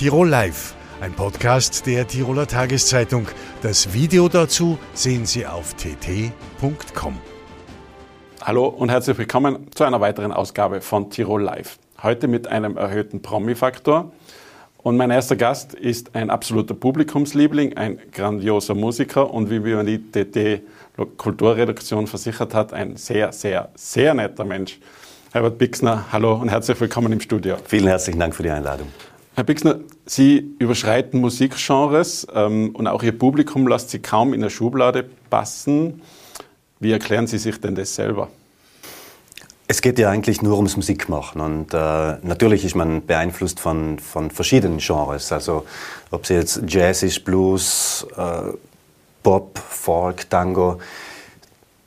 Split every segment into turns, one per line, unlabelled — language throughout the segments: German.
Tirol Live, ein Podcast der Tiroler Tageszeitung. Das Video dazu sehen Sie auf tt.com.
Hallo und herzlich willkommen zu einer weiteren Ausgabe von Tirol Live. Heute mit einem erhöhten Promi-Faktor. Und mein erster Gast ist ein absoluter Publikumsliebling, ein grandioser Musiker und wie mir die TT Kulturredaktion versichert hat, ein sehr, sehr, sehr netter Mensch. Herbert Bixner, hallo und herzlich willkommen im Studio.
Vielen herzlichen Dank für die Einladung.
Herr Bixner, Sie überschreiten Musikgenres ähm, und auch Ihr Publikum lässt Sie kaum in der Schublade passen. Wie erklären Sie sich denn das selber?
Es geht ja eigentlich nur ums Musikmachen und äh, natürlich ist man beeinflusst von, von verschiedenen Genres. Also ob es jetzt Jazz ist, Blues, äh, Pop, Folk, Tango.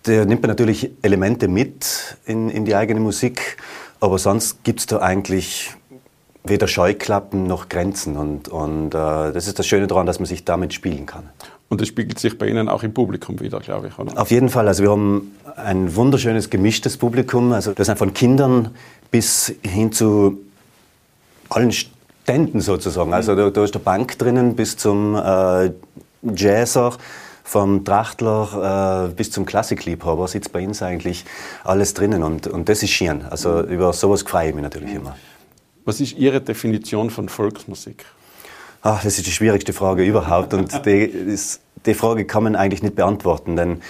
Da nimmt man natürlich Elemente mit in, in die eigene Musik, aber sonst gibt es da eigentlich weder Scheuklappen noch Grenzen. Und, und äh, das ist das Schöne daran, dass man sich damit spielen kann.
Und das spiegelt sich bei Ihnen auch im Publikum wieder, glaube ich, oder?
Auf jeden Fall. Also wir haben ein wunderschönes gemischtes Publikum. Also das sind von Kindern bis hin zu allen Ständen sozusagen. Also da, da ist der Bank drinnen bis zum äh, Jazzer, vom Trachtler äh, bis zum Klassikliebhaber sitzt bei uns eigentlich alles drinnen. Und, und das ist schön. Also über sowas freue ich mich natürlich immer.
Was ist Ihre Definition von Volksmusik?
Ach, das ist die schwierigste Frage überhaupt. Und die, ist, die Frage kann man eigentlich nicht beantworten, denn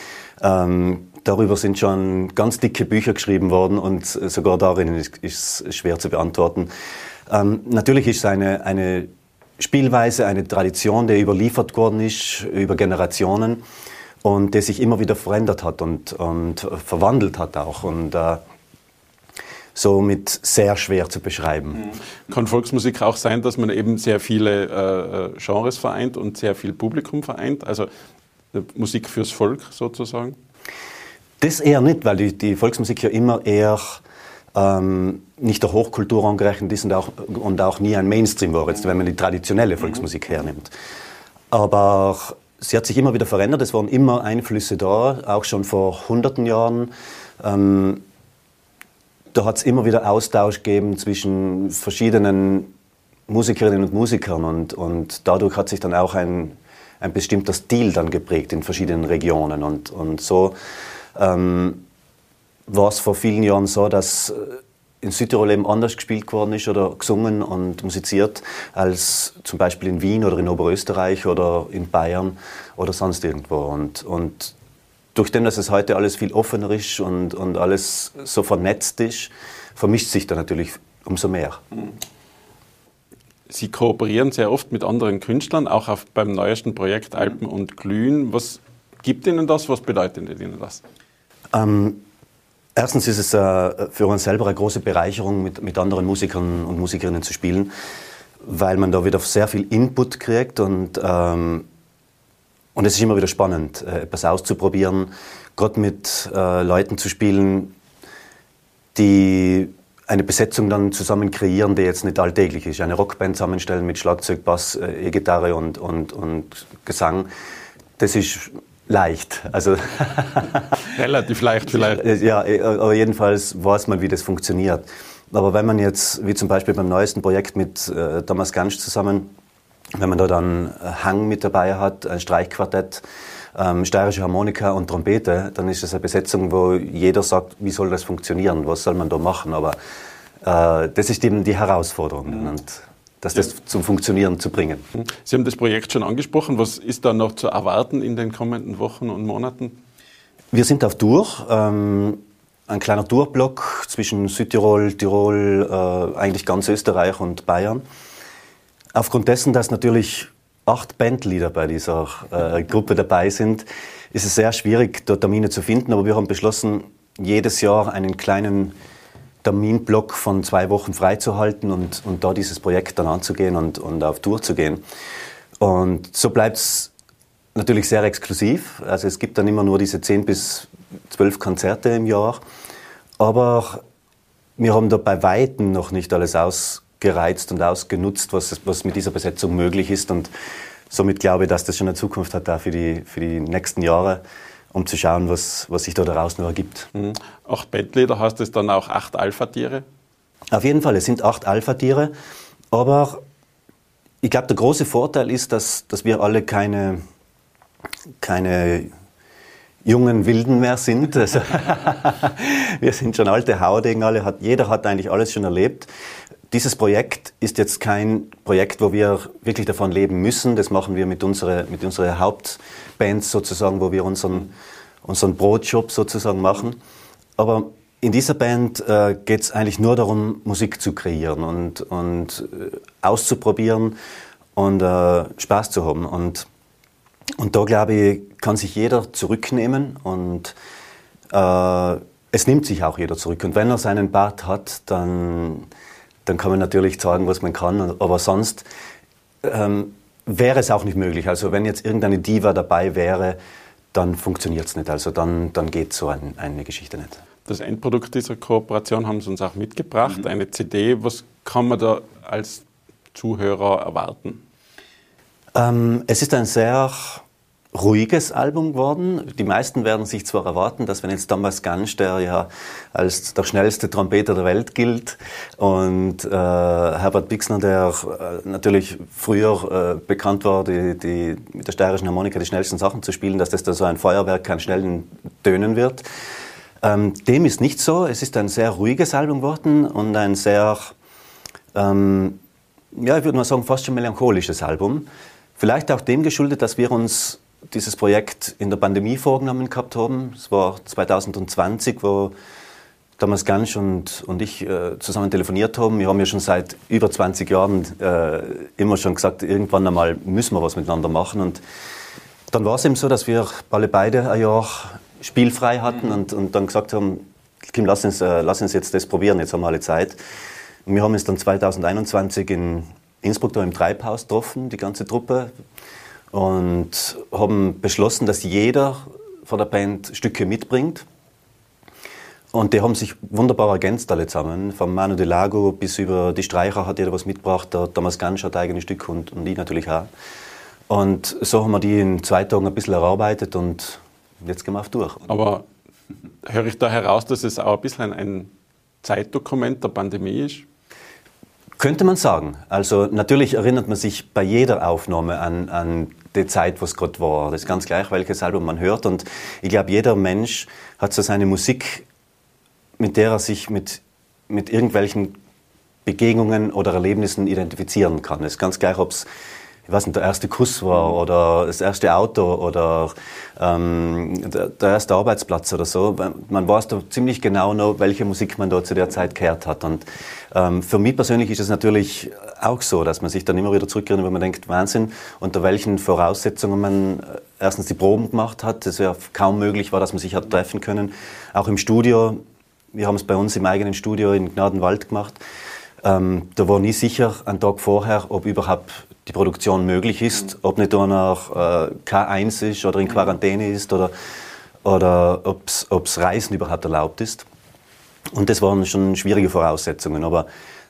ähm, darüber sind schon ganz dicke Bücher geschrieben worden und sogar darin ist, es schwer zu beantworten. Ähm, natürlich ist es eine, eine Spielweise, eine Tradition, die überliefert worden ist über Generationen und die sich immer wieder verändert hat und, und verwandelt hat auch. Und äh, somit sehr schwer zu beschreiben.
Kann Volksmusik auch sein, dass man eben sehr viele äh, äh, Genres vereint und sehr viel Publikum vereint? Also äh, Musik fürs Volk sozusagen?
Das eher nicht, weil die, die Volksmusik ja immer eher ähm, nicht der Hochkultur angerechnet ist und auch, und auch nie ein Mainstream war, jetzt, wenn man die traditionelle Volksmusik hernimmt. Aber sie hat sich immer wieder verändert, es waren immer Einflüsse da, auch schon vor hunderten Jahren. Ähm, da hat es immer wieder Austausch gegeben zwischen verschiedenen Musikerinnen und Musikern und, und dadurch hat sich dann auch ein, ein bestimmter Stil dann geprägt in verschiedenen Regionen und, und so ähm, war es vor vielen Jahren so, dass äh, in Südtirol eben anders gespielt worden ist oder gesungen und musiziert als zum Beispiel in Wien oder in Oberösterreich oder in Bayern oder sonst irgendwo. Und, und durch den, dass es heute alles viel offener ist und, und alles so vernetzt ist, vermischt sich da natürlich umso mehr.
Sie kooperieren sehr oft mit anderen Künstlern, auch auf, beim neuesten Projekt Alpen und Glühen. Was gibt Ihnen das? Was bedeutet Ihnen das?
Ähm, erstens ist es äh, für uns selber eine große Bereicherung, mit, mit anderen Musikern und Musikerinnen zu spielen, weil man da wieder sehr viel Input kriegt und ähm, und es ist immer wieder spannend, äh, etwas auszuprobieren, gerade mit äh, Leuten zu spielen, die eine Besetzung dann zusammen kreieren, die jetzt nicht alltäglich ist. Eine Rockband zusammenstellen mit Schlagzeug, Bass, äh, E-Gitarre und, und, und Gesang, das ist leicht. Also
Relativ leicht vielleicht.
Ja, aber jedenfalls weiß man, wie das funktioniert. Aber wenn man jetzt, wie zum Beispiel beim neuesten Projekt mit äh, Thomas Gansch zusammen, wenn man da dann Hang mit dabei hat, ein Streichquartett, ähm, steirische Harmonika und Trompete, dann ist das eine Besetzung, wo jeder sagt, wie soll das funktionieren, was soll man da machen. Aber äh, das ist eben die Herausforderung. Mhm. Und das, das ja. zum Funktionieren zu bringen.
Mhm. Sie haben das Projekt schon angesprochen. Was ist da noch zu erwarten in den kommenden Wochen und Monaten?
Wir sind auf Tour. Ähm, ein kleiner Tourblock zwischen Südtirol, Tirol, äh, eigentlich ganz Österreich und Bayern. Aufgrund dessen, dass natürlich acht Bandleader bei dieser äh, Gruppe dabei sind, ist es sehr schwierig, dort Termine zu finden. Aber wir haben beschlossen, jedes Jahr einen kleinen Terminblock von zwei Wochen freizuhalten und, und da dieses Projekt dann anzugehen und, und auf Tour zu gehen. Und so bleibt es natürlich sehr exklusiv. Also es gibt dann immer nur diese zehn bis zwölf Konzerte im Jahr. Aber wir haben da bei Weitem noch nicht alles aus gereizt und ausgenutzt, was, was mit dieser Besetzung möglich ist. Und somit glaube ich, dass das schon eine Zukunft hat, auch für die, für die nächsten Jahre, um zu schauen, was, was sich da daraus noch ergibt.
Mhm. Acht Bandleader, heißt es dann auch acht Alpha-Tiere?
Auf jeden Fall, es sind acht Alpha-Tiere, aber ich glaube, der große Vorteil ist, dass, dass wir alle keine, keine jungen Wilden mehr sind. Also wir sind schon alte Haudegen, alle hat, jeder hat eigentlich alles schon erlebt. Dieses Projekt ist jetzt kein Projekt, wo wir wirklich davon leben müssen. Das machen wir mit unserer, mit unserer Hauptband sozusagen, wo wir unseren, unseren Brotjob sozusagen machen. Aber in dieser Band äh, geht es eigentlich nur darum, Musik zu kreieren und, und äh, auszuprobieren und äh, Spaß zu haben. Und und da glaube ich, kann sich jeder zurücknehmen und äh, es nimmt sich auch jeder zurück. Und wenn er seinen Bart hat, dann, dann kann man natürlich sagen, was man kann. Aber sonst ähm, wäre es auch nicht möglich. Also wenn jetzt irgendeine Diva dabei wäre, dann funktioniert es nicht. Also dann, dann geht so ein, eine Geschichte nicht.
Das Endprodukt dieser Kooperation haben Sie uns auch mitgebracht, mhm. eine CD. Was kann man da als Zuhörer erwarten?
Ähm, es ist ein sehr ruhiges Album geworden. Die meisten werden sich zwar erwarten, dass wenn jetzt Thomas Gansch, der ja als der schnellste Trompeter der Welt gilt, und äh, Herbert Bixner, der äh, natürlich früher äh, bekannt war, die, die, mit der steirischen Harmonika die schnellsten Sachen zu spielen, dass das da so ein Feuerwerk an schnellen Tönen wird. Ähm, dem ist nicht so. Es ist ein sehr ruhiges Album geworden und ein sehr, ähm, ja, ich würde mal sagen, fast schon melancholisches Album. Vielleicht auch dem geschuldet, dass wir uns dieses Projekt in der Pandemie vorgenommen gehabt haben. Es war 2020, wo Thomas Gansch und, und ich äh, zusammen telefoniert haben. Wir haben ja schon seit über 20 Jahren äh, immer schon gesagt, irgendwann einmal müssen wir was miteinander machen. Und dann war es eben so, dass wir alle beide ein Jahr spielfrei hatten mhm. und, und dann gesagt haben, Kim, lass uns, äh, lass uns jetzt das probieren, jetzt haben wir alle Zeit. Und wir haben uns dann 2021 in Innsbruck da im Treibhaus getroffen, die ganze Truppe, und haben beschlossen, dass jeder von der Band Stücke mitbringt. Und die haben sich wunderbar ergänzt alle zusammen. Von Manu de Lago bis über die Streicher hat jeder was mitgebracht. Der Thomas Gansch hat eigene Stücke und, und ich natürlich auch. Und so haben wir die in zwei Tagen ein bisschen erarbeitet und jetzt gehen wir auf durch.
Aber höre ich da heraus, dass es auch ein bisschen ein Zeitdokument der Pandemie ist?
Könnte man sagen. Also natürlich erinnert man sich bei jeder Aufnahme an, an die Zeit, was gerade war. Das ist ganz gleich, welches Album man hört. Und ich glaube, jeder Mensch hat so seine Musik, mit der er sich mit, mit irgendwelchen Begegnungen oder Erlebnissen identifizieren kann. Es ist ganz gleich, ob es ich weiß nicht, der erste Kuss war oder das erste Auto oder ähm, der, der, erste Arbeitsplatz oder so. Man weiß da ziemlich genau noch, welche Musik man da zu der Zeit gehört hat. Und ähm, für mich persönlich ist es natürlich auch so, dass man sich dann immer wieder zurückerinnert, wenn man denkt, Wahnsinn, unter welchen Voraussetzungen man äh, erstens die Proben gemacht hat. Das ja kaum möglich war, dass man sich hat treffen können. Auch im Studio. Wir haben es bei uns im eigenen Studio in Gnadenwald gemacht. Ähm, da war nie sicher, einen Tag vorher, ob überhaupt die Produktion möglich ist, ob nicht danach äh, K1 ist oder in Quarantäne ist oder, oder ob es Reisen überhaupt erlaubt ist. Und das waren schon schwierige Voraussetzungen, aber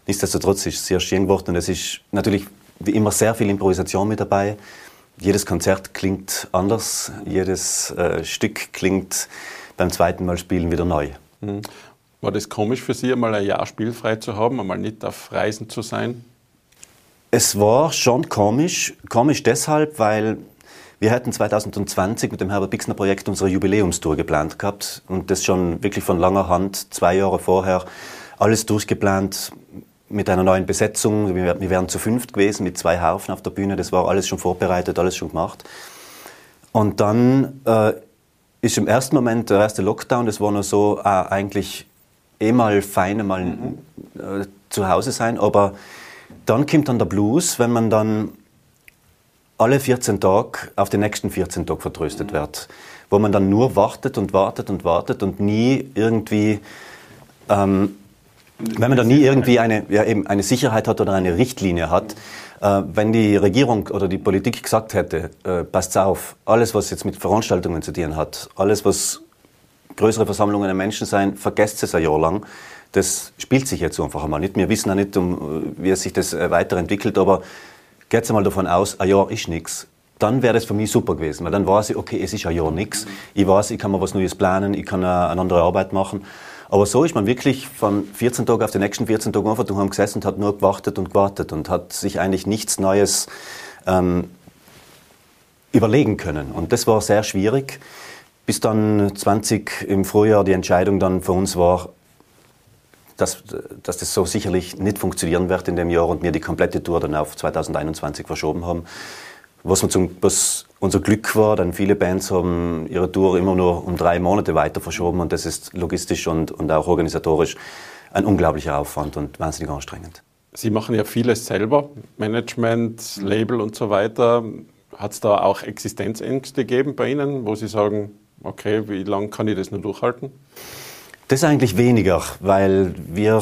nichtsdestotrotz ist es sehr schön geworden und es ist natürlich wie immer sehr viel Improvisation mit dabei. Jedes Konzert klingt anders, jedes äh, Stück klingt beim zweiten Mal spielen wieder neu. Mhm.
War das komisch für Sie, einmal ein Jahr spielfrei zu haben, einmal nicht auf Reisen zu sein?
Es war schon komisch. Komisch deshalb, weil wir hätten 2020 mit dem Herbert Bixner Projekt unsere Jubiläumstour geplant gehabt und das schon wirklich von langer Hand, zwei Jahre vorher, alles durchgeplant mit einer neuen Besetzung. Wir, wir wären zu fünft gewesen mit zwei Haufen auf der Bühne. Das war alles schon vorbereitet, alles schon gemacht. Und dann äh, ist im ersten Moment der erste Lockdown, das war nur so, äh, eigentlich eh mal fein, mal äh, zu Hause sein, aber dann kommt dann der Blues, wenn man dann alle 14 Tage auf die nächsten 14 Tage vertröstet mhm. wird. Wo man dann nur wartet und wartet und wartet und nie irgendwie, ähm, wenn man dann nie irgendwie eine, ja, eben eine Sicherheit hat oder eine Richtlinie hat, äh, wenn die Regierung oder die Politik gesagt hätte, äh, passt auf, alles was jetzt mit Veranstaltungen zu tun hat, alles was größere Versammlungen der Menschen sein, vergesst es ein Jahr lang, das spielt sich jetzt einfach einmal nicht. Wir wissen auch nicht, wie sich das äh, weiterentwickelt, aber geht einmal davon aus, ein Jahr ist nichts. Dann wäre das für mich super gewesen, weil dann weiß ich, okay, es ist ein Jahr nichts. Ich weiß, ich kann mir was Neues planen, ich kann eine andere Arbeit machen. Aber so ist man wirklich von 14 Tagen auf den nächsten 14 Tagen einfach daheim gesessen und hat nur gewartet und gewartet und hat sich eigentlich nichts Neues ähm, überlegen können. Und das war sehr schwierig, bis dann 20 im Frühjahr die Entscheidung dann für uns war, dass, dass das so sicherlich nicht funktionieren wird in dem Jahr und wir die komplette Tour dann auf 2021 verschoben haben. Was, zum, was unser Glück war, denn viele Bands haben ihre Tour immer nur um drei Monate weiter verschoben und das ist logistisch und, und auch organisatorisch ein unglaublicher Aufwand und wahnsinnig anstrengend.
Sie machen ja vieles selber, Management, Label und so weiter. Hat es da auch Existenzängste gegeben bei Ihnen, wo Sie sagen, okay, wie lange kann ich das nur durchhalten?
Das eigentlich weniger, weil wir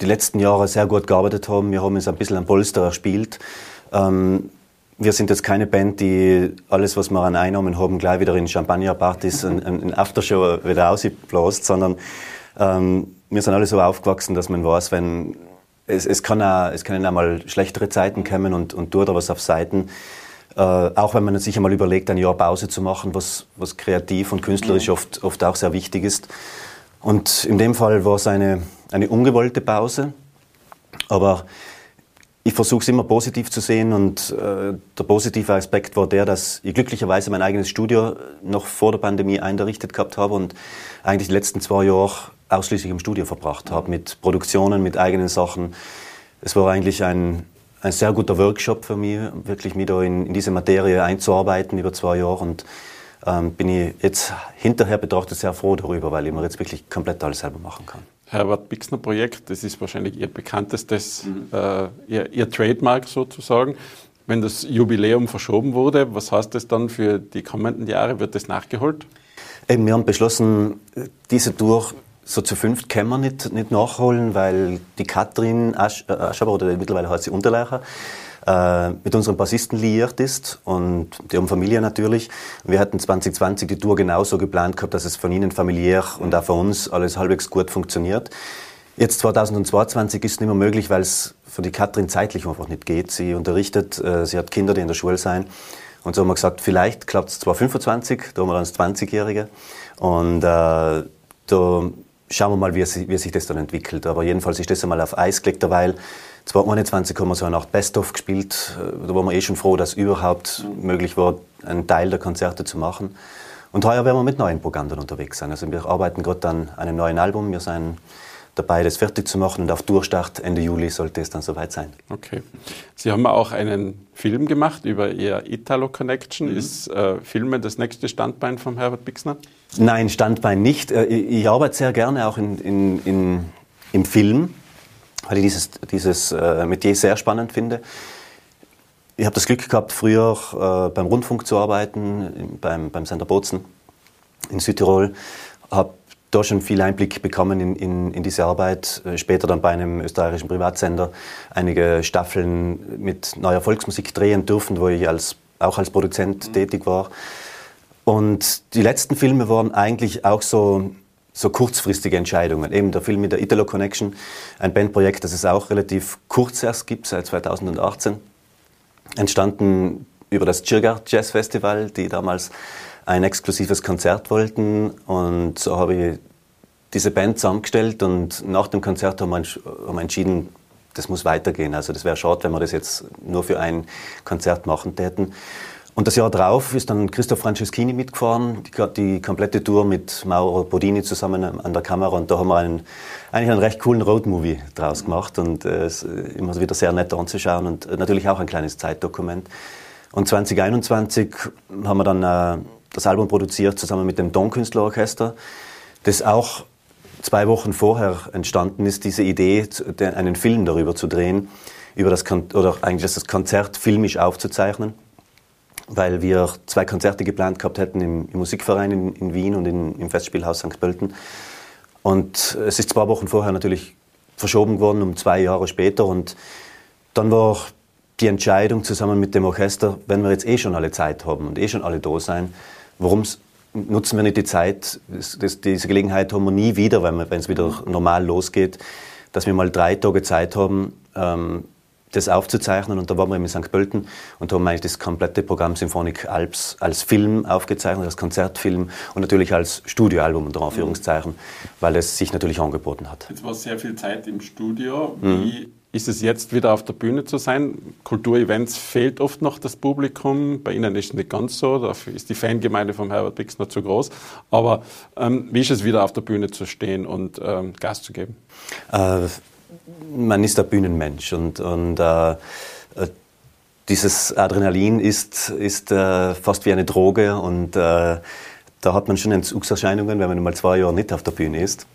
die letzten Jahre sehr gut gearbeitet haben. Wir haben uns ein bisschen am Polster erspielt. Ähm, wir sind jetzt keine Band, die alles, was wir an Einnahmen haben, gleich wieder in Champagnerpartys und in Aftershow wieder ausbläst, sondern ähm, wir sind alle so aufgewachsen, dass man weiß, wenn es, es, kann auch, es können auch mal schlechtere Zeiten kommen und, und tut da was auf Seiten. Äh, auch wenn man sich einmal überlegt, ein Jahr Pause zu machen, was, was kreativ und künstlerisch oft, oft auch sehr wichtig ist. Und in dem Fall war es eine, eine ungewollte Pause. Aber ich versuche es immer positiv zu sehen und äh, der positive Aspekt war der, dass ich glücklicherweise mein eigenes Studio noch vor der Pandemie eingerichtet gehabt habe und eigentlich die letzten zwei Jahre ausschließlich im Studio verbracht habe, mit Produktionen, mit eigenen Sachen. Es war eigentlich ein, ein sehr guter Workshop für mich, wirklich mich da in, in diese Materie einzuarbeiten über zwei Jahre und ähm, bin ich jetzt hinterher betrachtet sehr froh darüber, weil ich mir jetzt wirklich komplett alles selber machen kann.
Herbert Bixner Projekt, das ist wahrscheinlich Ihr bekanntestes, mhm. äh, Ihr, Ihr Trademark sozusagen. Wenn das Jubiläum verschoben wurde, was heißt das dann für die kommenden Jahre? Wird das nachgeholt?
Eben, wir haben beschlossen, diese Tour so zu fünft können wir nicht, nicht nachholen, weil die Katrin Asch, äh, Aschaber, oder mittlerweile heißt sie Unterleicher, äh, mit unserem Bassisten liiert ist und die haben Familie natürlich. Wir hatten 2020 die Tour genauso geplant gehabt, dass es von ihnen familiär und auch für uns alles halbwegs gut funktioniert. Jetzt 2022 ist es nicht mehr möglich, weil es für die Katrin zeitlich einfach nicht geht. Sie unterrichtet, äh, sie hat Kinder, die in der Schule sein. Und so haben wir gesagt, vielleicht klappt es 2025, da haben wir dann das 20-Jährige. Und äh, da schauen wir mal, wie, wie, sich das dann entwickelt. Aber jedenfalls ist das einmal auf Eis gelegt, derweil 2021 haben wir so eine Art Best-of gespielt. Da waren wir eh schon froh, dass überhaupt möglich war, einen Teil der Konzerte zu machen. Und heuer werden wir mit neuen Programmen dann unterwegs sein. Also wir arbeiten gerade an einem neuen Album. Wir sind dabei, das fertig zu machen und auf Durchstart Ende Juli sollte es dann soweit sein.
Okay. Sie haben auch einen Film gemacht über Ihr Italo Connection. Mhm. Ist äh, Filmen das nächste Standbein von Herbert Bixner?
Nein, Standbein nicht. Äh, ich, ich arbeite sehr gerne auch in, in, in, im Film weil ich dieses, dieses äh, Metier sehr spannend finde. Ich habe das Glück gehabt, früher äh, beim Rundfunk zu arbeiten, beim, beim Sender Bozen in Südtirol. Habe da schon viel Einblick bekommen in, in, in, diese Arbeit. Äh, später dann bei einem österreichischen Privatsender einige Staffeln mit neuer Volksmusik drehen dürfen, wo ich als, auch als Produzent mhm. tätig war. Und die letzten Filme waren eigentlich auch so so kurzfristige Entscheidungen. Eben der Film mit der Italo Connection, ein Bandprojekt, das es auch relativ kurz erst gibt, seit 2018. Entstanden über das Chirgar Jazz Festival, die damals ein exklusives Konzert wollten. Und so habe ich diese Band zusammengestellt und nach dem Konzert haben wir entschieden, das muss weitergehen. Also das wäre schade, wenn wir das jetzt nur für ein Konzert machen täten. Und das Jahr darauf ist dann Christoph Franceschini mitgefahren, die, die, komplette Tour mit Mauro Bodini zusammen an der Kamera. Und da haben wir einen, eigentlich einen recht coolen Roadmovie draus gemacht. Und äh, es ist immer wieder sehr nett anzuschauen und äh, natürlich auch ein kleines Zeitdokument. Und 2021 haben wir dann äh, das Album produziert zusammen mit dem Tonkünstlerorchester, das auch zwei Wochen vorher entstanden ist, diese Idee, einen Film darüber zu drehen, über das oder eigentlich das Konzert filmisch aufzuzeichnen weil wir zwei Konzerte geplant gehabt hätten im, im Musikverein in, in, Wien und in, im Festspielhaus St. Pölten. Und es ist zwei Wochen vorher natürlich verschoben worden, um zwei Jahre später. Und dann war die Entscheidung zusammen mit dem Orchester, wenn wir jetzt eh schon alle Zeit haben und eh schon alle da sein, warum nutzen wir nicht die Zeit, das, das, diese Gelegenheit haben wir nie wieder, wenn es wieder normal losgeht, dass wir mal drei Tage Zeit haben, ähm, das aufzuzeichnen. Und da waren wir in St. Pölten und haben eigentlich das komplette Programm Symphonic Alps als Film aufgezeichnet, als Konzertfilm und natürlich als Studioalbum unter Anführungszeichen, weil es sich natürlich angeboten hat.
Jetzt war sehr viel Zeit im Studio. Wie mhm. ist es jetzt wieder auf der Bühne zu sein? Kulturevents fehlt oft noch das Publikum. Bei Ihnen ist es nicht ganz so. Dafür ist die Fangemeinde von Herbert Bixner zu groß. Aber ähm, wie ist es wieder auf der Bühne zu stehen und ähm, Gas zu geben?
Äh, man ist ein Bühnenmensch und, und äh, äh, dieses Adrenalin ist, ist äh, fast wie eine Droge und äh, da hat man schon Entzugserscheinungen, wenn man mal zwei Jahre nicht auf der Bühne ist.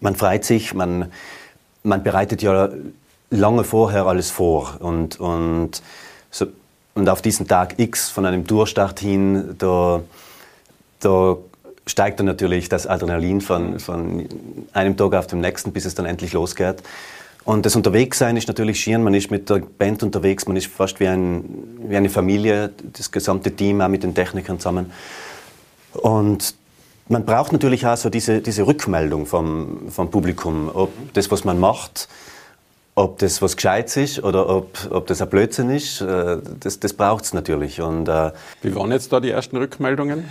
Man freut sich, man, man bereitet ja lange vorher alles vor und, und, so, und auf diesen Tag X von einem Tourstart hin, da, da steigt dann natürlich das Adrenalin von, von einem Tag auf den nächsten, bis es dann endlich losgeht. Und das Unterwegssein ist natürlich schier, man ist mit der Band unterwegs, man ist fast wie, ein, wie eine Familie, das gesamte Team, auch mit den Technikern zusammen. Und man braucht natürlich auch so diese, diese Rückmeldung vom, vom Publikum, ob das, was man macht, ob das was Gescheites ist oder ob, ob das ein Blödsinn ist, äh, das, das braucht es natürlich. Und, äh,
Wie waren jetzt da die ersten Rückmeldungen?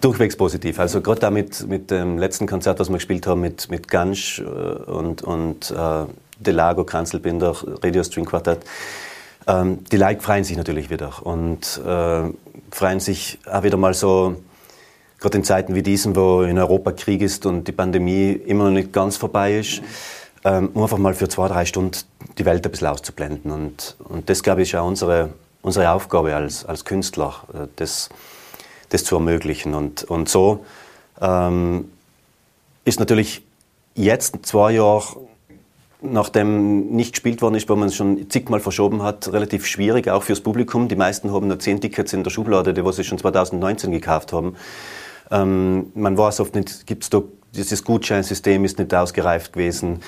Durchwegs positiv. Also gerade auch mit, mit dem letzten Konzert, was wir gespielt haben, mit, mit Gansch äh, und, und äh, Delago, Kranzelbinder, Radio String Quartett, ähm, die Leute freuen sich natürlich wieder und äh, freuen sich auch wieder mal so, gerade in Zeiten wie diesen, wo in Europa Krieg ist und die Pandemie immer noch nicht ganz vorbei ist. Mhm ähm, um einfach mal für zwei, drei Stunden die Welt ein bisschen auszublenden. Und, und das, glaube ich, ist auch unsere, unsere Aufgabe als, als Künstler, äh, das, das zu ermöglichen. Und, und so ähm, ist natürlich jetzt, zwei Jahre nachdem nicht gespielt worden ist, weil man es schon zigmal verschoben hat, relativ schwierig, auch fürs Publikum. Die meisten haben nur zehn Tickets in der Schublade, die sie schon 2019 gekauft haben. Ähm, man weiß oft nicht, gibt es da dieses Gutscheinsystem ist nicht ausgereift gewesen.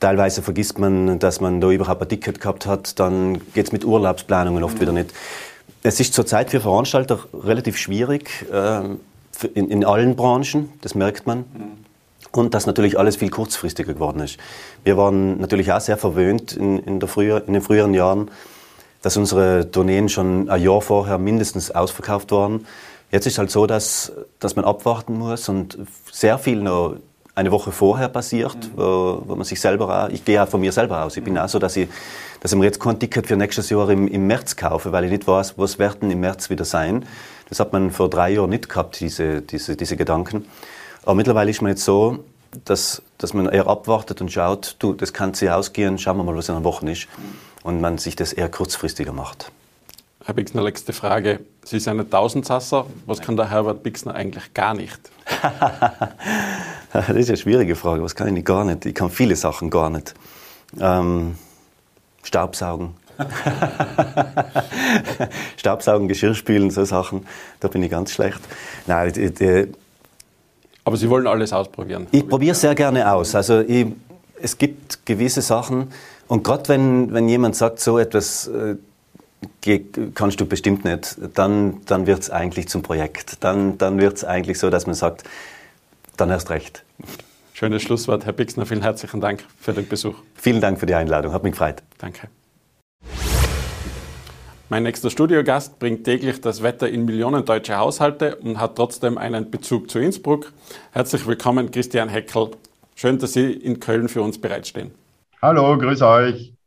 Teilweise vergisst man, dass man da überhaupt ein Ticket gehabt hat. Dann geht es mit Urlaubsplanungen oft mhm. wieder nicht. Es ist zurzeit für Veranstalter relativ schwierig äh, in, in, allen Branchen, das merkt man. Mhm. Und dass natürlich alles viel kurzfristiger geworden ist. Wir waren natürlich auch sehr verwöhnt in, in, früher, in den früheren Jahren, dass unsere Tourneen schon ein Jahr vorher mindestens ausverkauft waren. Jetzt ist es halt so, dass, dass man abwarten muss und sehr viel noch eine Woche vorher passiert, mhm. wo, wo, man sich selber auch, ich gehe auch von mir selber aus, ich bin mhm. auch so, dass ich, dass ich mir jetzt kein Ticket für nächstes Jahr im, im März kaufe, weil ich nicht weiß, was werden im März wieder sein. Das hat man vor drei Jahren nicht gehabt, diese, diese, diese Gedanken. Aber mittlerweile ist man jetzt so, dass, dass man eher abwartet und schaut, du, das kann sich ausgehen, schauen wir mal, was in einer Woche ist. Mhm. Und man sich das eher kurzfristiger macht.
Herr Bixner, letzte Frage. Sie sind ein Tausendsasser. Was kann der Herbert Bixner eigentlich gar nicht?
das ist eine schwierige Frage. Was kann ich gar nicht? Ich kann viele Sachen gar nicht. Ähm, Staubsaugen. Staubsaugen, Geschirrspülen, so Sachen. Da bin ich ganz schlecht. Nein, die, die,
Aber Sie wollen alles ausprobieren?
Ich probiere sehr gerne aus. Also ich, es gibt gewisse Sachen, und gerade wenn, wenn jemand sagt, so etwas, äh, kannst du bestimmt nicht, dann, dann wird es eigentlich zum Projekt. Dann, dann wird es eigentlich so, dass man sagt, dann erst recht.
Schönes Schlusswort, Herr Bixner. Vielen herzlichen Dank für den Besuch.
Vielen Dank für die Einladung, hat mich gefreut.
Danke. Mein nächster Studiogast bringt täglich das Wetter in Millionen deutsche Haushalte und hat trotzdem einen Bezug zu Innsbruck. Herzlich willkommen, Christian Heckel. Schön, dass Sie in Köln für uns bereitstehen.
Hallo, grüß euch.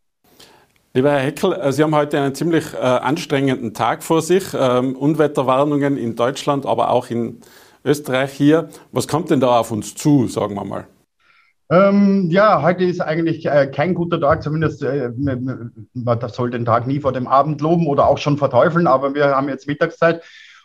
Lieber Herr Heckel, äh, Sie haben heute einen ziemlich äh, anstrengenden Tag vor sich. Ähm, Unwetterwarnungen in Deutschland, aber auch in Österreich hier. Was kommt denn da auf uns zu, sagen wir mal?
Ähm, ja, heute ist eigentlich äh, kein guter Tag, zumindest äh, man soll den Tag nie vor dem Abend loben oder auch schon verteufeln, aber wir haben jetzt Mittagszeit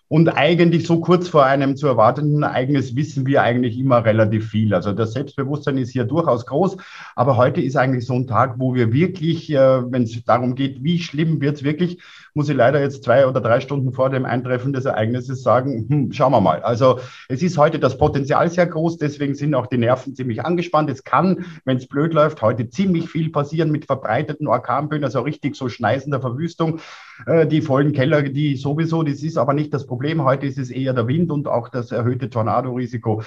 und eigentlich so kurz vor einem zu erwartenden Ereignis wissen wir eigentlich immer relativ viel. Also das Selbstbewusstsein ist hier durchaus groß. Aber heute ist eigentlich so ein Tag, wo wir wirklich, äh, wenn es darum geht, wie schlimm wird es wirklich, muss ich leider jetzt zwei oder drei Stunden vor dem Eintreffen des Ereignisses sagen, hm, schauen wir mal. Also es ist heute das Potenzial sehr groß, deswegen sind auch die Nerven ziemlich angespannt. Es kann, wenn es blöd läuft, heute ziemlich viel passieren mit verbreiteten Orkanböen, also richtig so schneisender Verwüstung. Äh, die vollen Keller, die sowieso, das ist aber nicht das Problem. Heute ist es eher der Wind und auch das erhöhte Tornado-Risiko.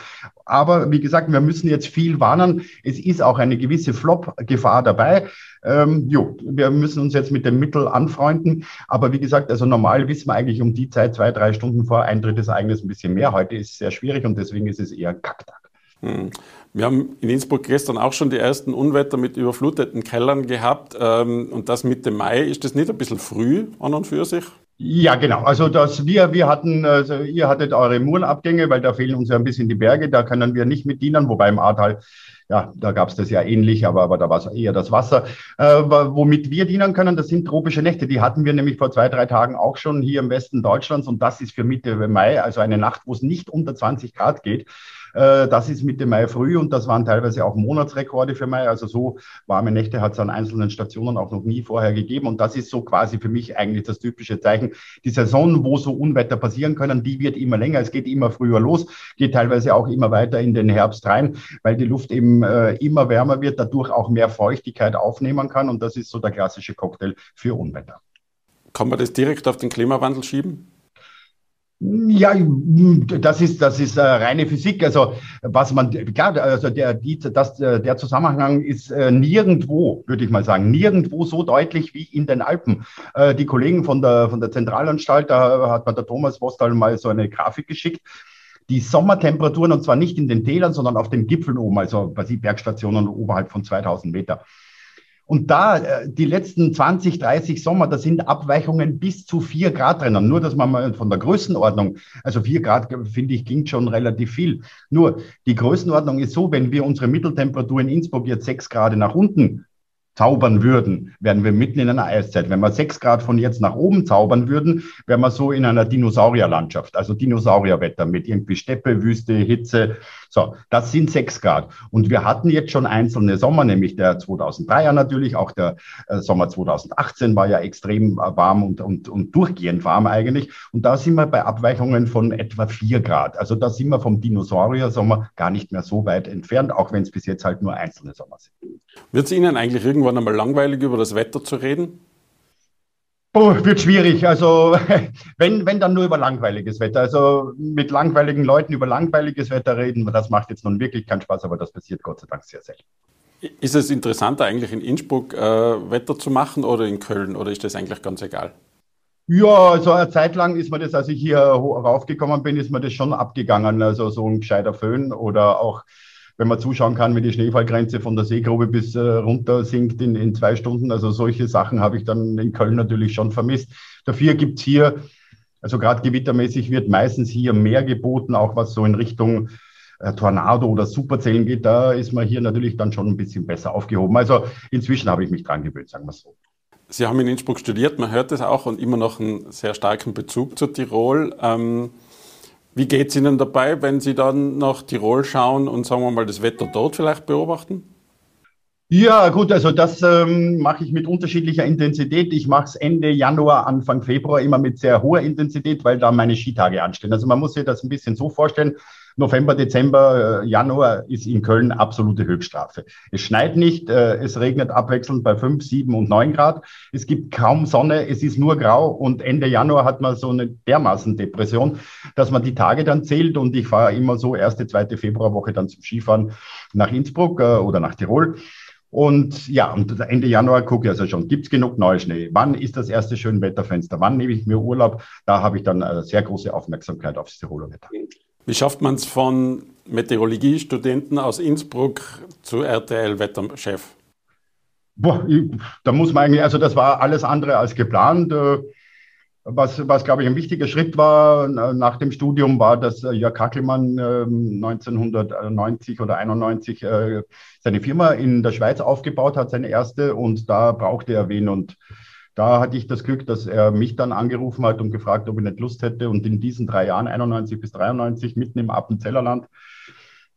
Aber wie gesagt, wir müssen jetzt viel warnen. Es ist auch eine gewisse Flop-Gefahr dabei. Ähm, jo, wir müssen uns jetzt mit dem Mittel anfreunden. Aber wie gesagt, also normal wissen wir eigentlich um die Zeit, zwei, drei Stunden vor Eintritt des Ereignisses ein bisschen mehr. Heute ist es sehr schwierig und deswegen ist es eher Kacktag.
Hm. Wir haben in Innsbruck gestern auch schon die ersten Unwetter mit überfluteten Kellern gehabt. Ähm, und das Mitte Mai, ist das nicht ein bisschen früh an und für sich?
Ja, genau. Also dass wir, wir hatten, also ihr hattet eure Murenabgänge, weil da fehlen uns ja ein bisschen die Berge, da können wir nicht mit dienen, wobei im Ahrtal ja, da gab es das ja ähnlich, aber, aber da war es eher das Wasser. Äh, womit wir dienen können, das sind tropische Nächte. Die hatten wir nämlich vor zwei, drei Tagen auch schon hier im Westen Deutschlands und das ist für Mitte Mai, also eine Nacht, wo es nicht unter 20 Grad geht. Äh, das ist Mitte Mai früh und das waren teilweise auch Monatsrekorde für Mai. Also so warme Nächte hat es an einzelnen Stationen auch noch nie vorher gegeben. Und das ist so quasi für mich eigentlich das typische Zeichen. Die Saison, wo so Unwetter passieren können, die wird immer länger. Es geht immer früher los, geht teilweise auch immer weiter in den Herbst rein, weil die Luft eben äh, immer wärmer wird, dadurch auch mehr Feuchtigkeit aufnehmen kann. Und das ist so der klassische Cocktail für Unwetter.
Kann man das direkt auf den Klimawandel schieben?
Ja, das ist, das ist äh, reine Physik. Also, was man, klar, also der, die, das, äh, der Zusammenhang ist äh, nirgendwo, würde ich mal sagen, nirgendwo so deutlich wie in den Alpen. Äh, die Kollegen von der, von der Zentralanstalt, da hat mir der Thomas Vostal mal so eine Grafik geschickt. Die Sommertemperaturen, und zwar nicht in den Tälern, sondern auf den Gipfeln oben, also bei Bergstationen oberhalb von 2000 Meter. Und da, äh, die letzten 20, 30 Sommer, da sind Abweichungen bis zu vier Grad drinnen. Nur, dass man mal von der Größenordnung, also vier Grad, finde ich, ging schon relativ viel. Nur, die Größenordnung ist so, wenn wir unsere Mitteltemperatur in Innsbruck jetzt sechs Grad nach unten zaubern würden, wären wir mitten in einer Eiszeit. Wenn wir sechs Grad von jetzt nach oben zaubern würden, wären wir so in einer Dinosaurierlandschaft, also Dinosaurierwetter mit irgendwie Steppe, Wüste, Hitze. So, das sind sechs Grad. Und wir hatten jetzt schon einzelne Sommer, nämlich der 2003er natürlich, auch der äh, Sommer 2018 war ja extrem äh, warm und, und, und durchgehend warm eigentlich. Und da sind wir bei Abweichungen von etwa vier Grad. Also da sind wir vom Dinosaurier-Sommer gar nicht mehr so weit entfernt, auch wenn es bis jetzt halt nur einzelne Sommer sind.
Wird es Ihnen eigentlich irgendwann einmal langweilig, über das Wetter zu reden?
Oh, wird schwierig. Also wenn, wenn dann nur über langweiliges Wetter. Also mit langweiligen Leuten über langweiliges Wetter reden, das macht jetzt nun wirklich keinen Spaß, aber das passiert Gott sei Dank sehr selten.
Ist es interessanter eigentlich in Innsbruck äh, Wetter zu machen oder in Köln oder ist das eigentlich ganz egal?
Ja, also eine Zeit lang ist mir das, als ich hier raufgekommen bin, ist mir das schon abgegangen. Also so ein gescheiter Föhn oder auch wenn man zuschauen kann, wie die Schneefallgrenze von der Seegrube bis äh, runter sinkt in, in zwei Stunden. Also solche Sachen habe ich dann in Köln natürlich schon vermisst. Dafür gibt's hier, also gerade gewittermäßig wird meistens hier mehr geboten, auch was so in Richtung äh, Tornado oder Superzellen geht. Da ist man hier natürlich dann schon ein bisschen besser aufgehoben. Also inzwischen habe ich mich dran gewöhnt, sagen wir so.
Sie haben in Innsbruck studiert, man hört es auch und immer noch einen sehr starken Bezug zu Tirol. Ähm wie geht es Ihnen dabei, wenn Sie dann nach Tirol schauen und sagen wir mal das Wetter dort vielleicht beobachten?
Ja, gut, also das ähm, mache ich mit unterschiedlicher Intensität. Ich mache es Ende Januar, Anfang Februar immer mit sehr hoher Intensität, weil da meine Skitage anstehen. Also man muss sich das ein bisschen so vorstellen. November, Dezember, äh, Januar ist in Köln absolute Höchststrafe. Es schneit nicht, äh, es regnet abwechselnd bei 5, 7 und 9 Grad. Es gibt kaum Sonne, es ist nur grau und Ende Januar hat man so eine dermaßen Depression, dass man die Tage dann zählt und ich fahre immer so erste, zweite Februarwoche dann zum Skifahren nach Innsbruck äh, oder nach Tirol. Und ja, und Ende Januar gucke ich also schon, gibt es genug Neuschnee? Wann ist das erste Schönwetterfenster? Wann nehme ich mir Urlaub? Da habe ich dann sehr große Aufmerksamkeit aufs Tiroler Wetter.
Wie schafft man es von Meteorologiestudenten aus Innsbruck zu RTL-Wetterchef?
Boah, da muss man eigentlich, also das war alles andere als geplant. Äh, was, was glaube ich, ein wichtiger Schritt war nach dem Studium, war, dass äh, Jörg Kackelmann 1990 ähm, oder 91 äh, seine Firma in der Schweiz aufgebaut hat, seine erste, und da brauchte er wen. Und da hatte ich das Glück, dass er mich dann angerufen hat und gefragt, ob ich nicht Lust hätte. Und in diesen drei Jahren, 91 bis 93, mitten im Appenzellerland,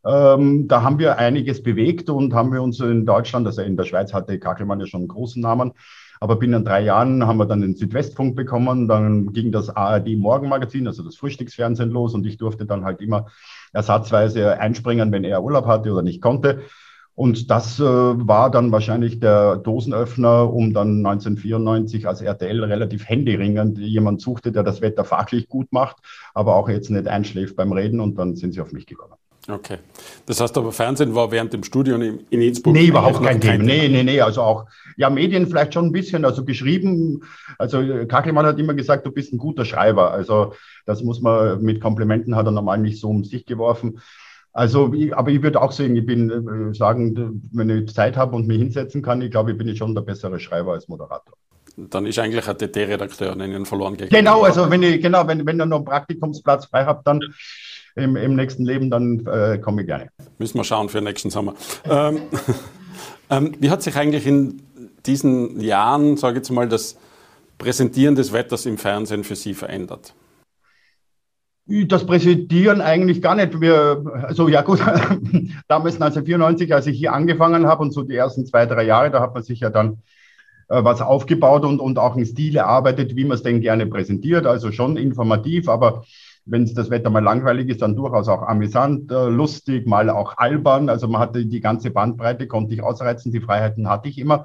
ähm, da haben wir einiges bewegt und haben wir uns in Deutschland, also in der Schweiz hatte Kackelmann ja schon einen großen Namen, aber binnen drei Jahren haben wir dann den Südwestfunk bekommen. Dann ging das ARD Morgenmagazin, also das Frühstücksfernsehen los und ich durfte dann halt immer ersatzweise einspringen, wenn er Urlaub hatte oder nicht konnte. Und das äh, war dann wahrscheinlich der Dosenöffner, um dann 1994 als RTL relativ händeringend jemand suchte, der das Wetter fachlich gut macht, aber auch jetzt nicht einschläft beim Reden und dann sind sie auf mich gekommen.
Okay. Das heißt aber, Fernsehen war während dem Studium in Innsbruck?
Nee, überhaupt kein Thema. Nee, nee, nee. Also auch, ja, Medien vielleicht schon ein bisschen, also geschrieben. Also Kachelmann hat immer gesagt, du bist ein guter Schreiber. Also das muss man mit Komplimenten hat er normal nicht so um sich geworfen. Also, aber ich würde auch sagen, ich bin äh, sagen, wenn ich Zeit habe und mich hinsetzen kann, ich glaube, ich bin schon der bessere Schreiber als Moderator.
Dann ist eigentlich ein TT-Redakteur an Ihnen verloren
gegangen. Genau, also wenn ich, genau, wenn, wenn ihr noch einen Praktikumsplatz frei habt, dann im, im nächsten Leben, dann äh, komme ich gerne.
Müssen wir schauen für nächsten Sommer. ähm, ähm, wie hat sich eigentlich in diesen Jahren, sage ich jetzt mal, das Präsentieren des Wetters im Fernsehen für Sie verändert?
Das Präsentieren eigentlich gar nicht. Wir, also ja gut, damals 1994, als ich hier angefangen habe und so die ersten zwei, drei Jahre, da hat man sich ja dann äh, was aufgebaut und, und auch einen Stil erarbeitet, wie man es denn gerne präsentiert. Also schon informativ, aber wenn das Wetter mal langweilig ist, dann durchaus auch amüsant, äh, lustig, mal auch albern. Also man hatte die ganze Bandbreite, konnte ich ausreizen, die Freiheiten hatte ich immer.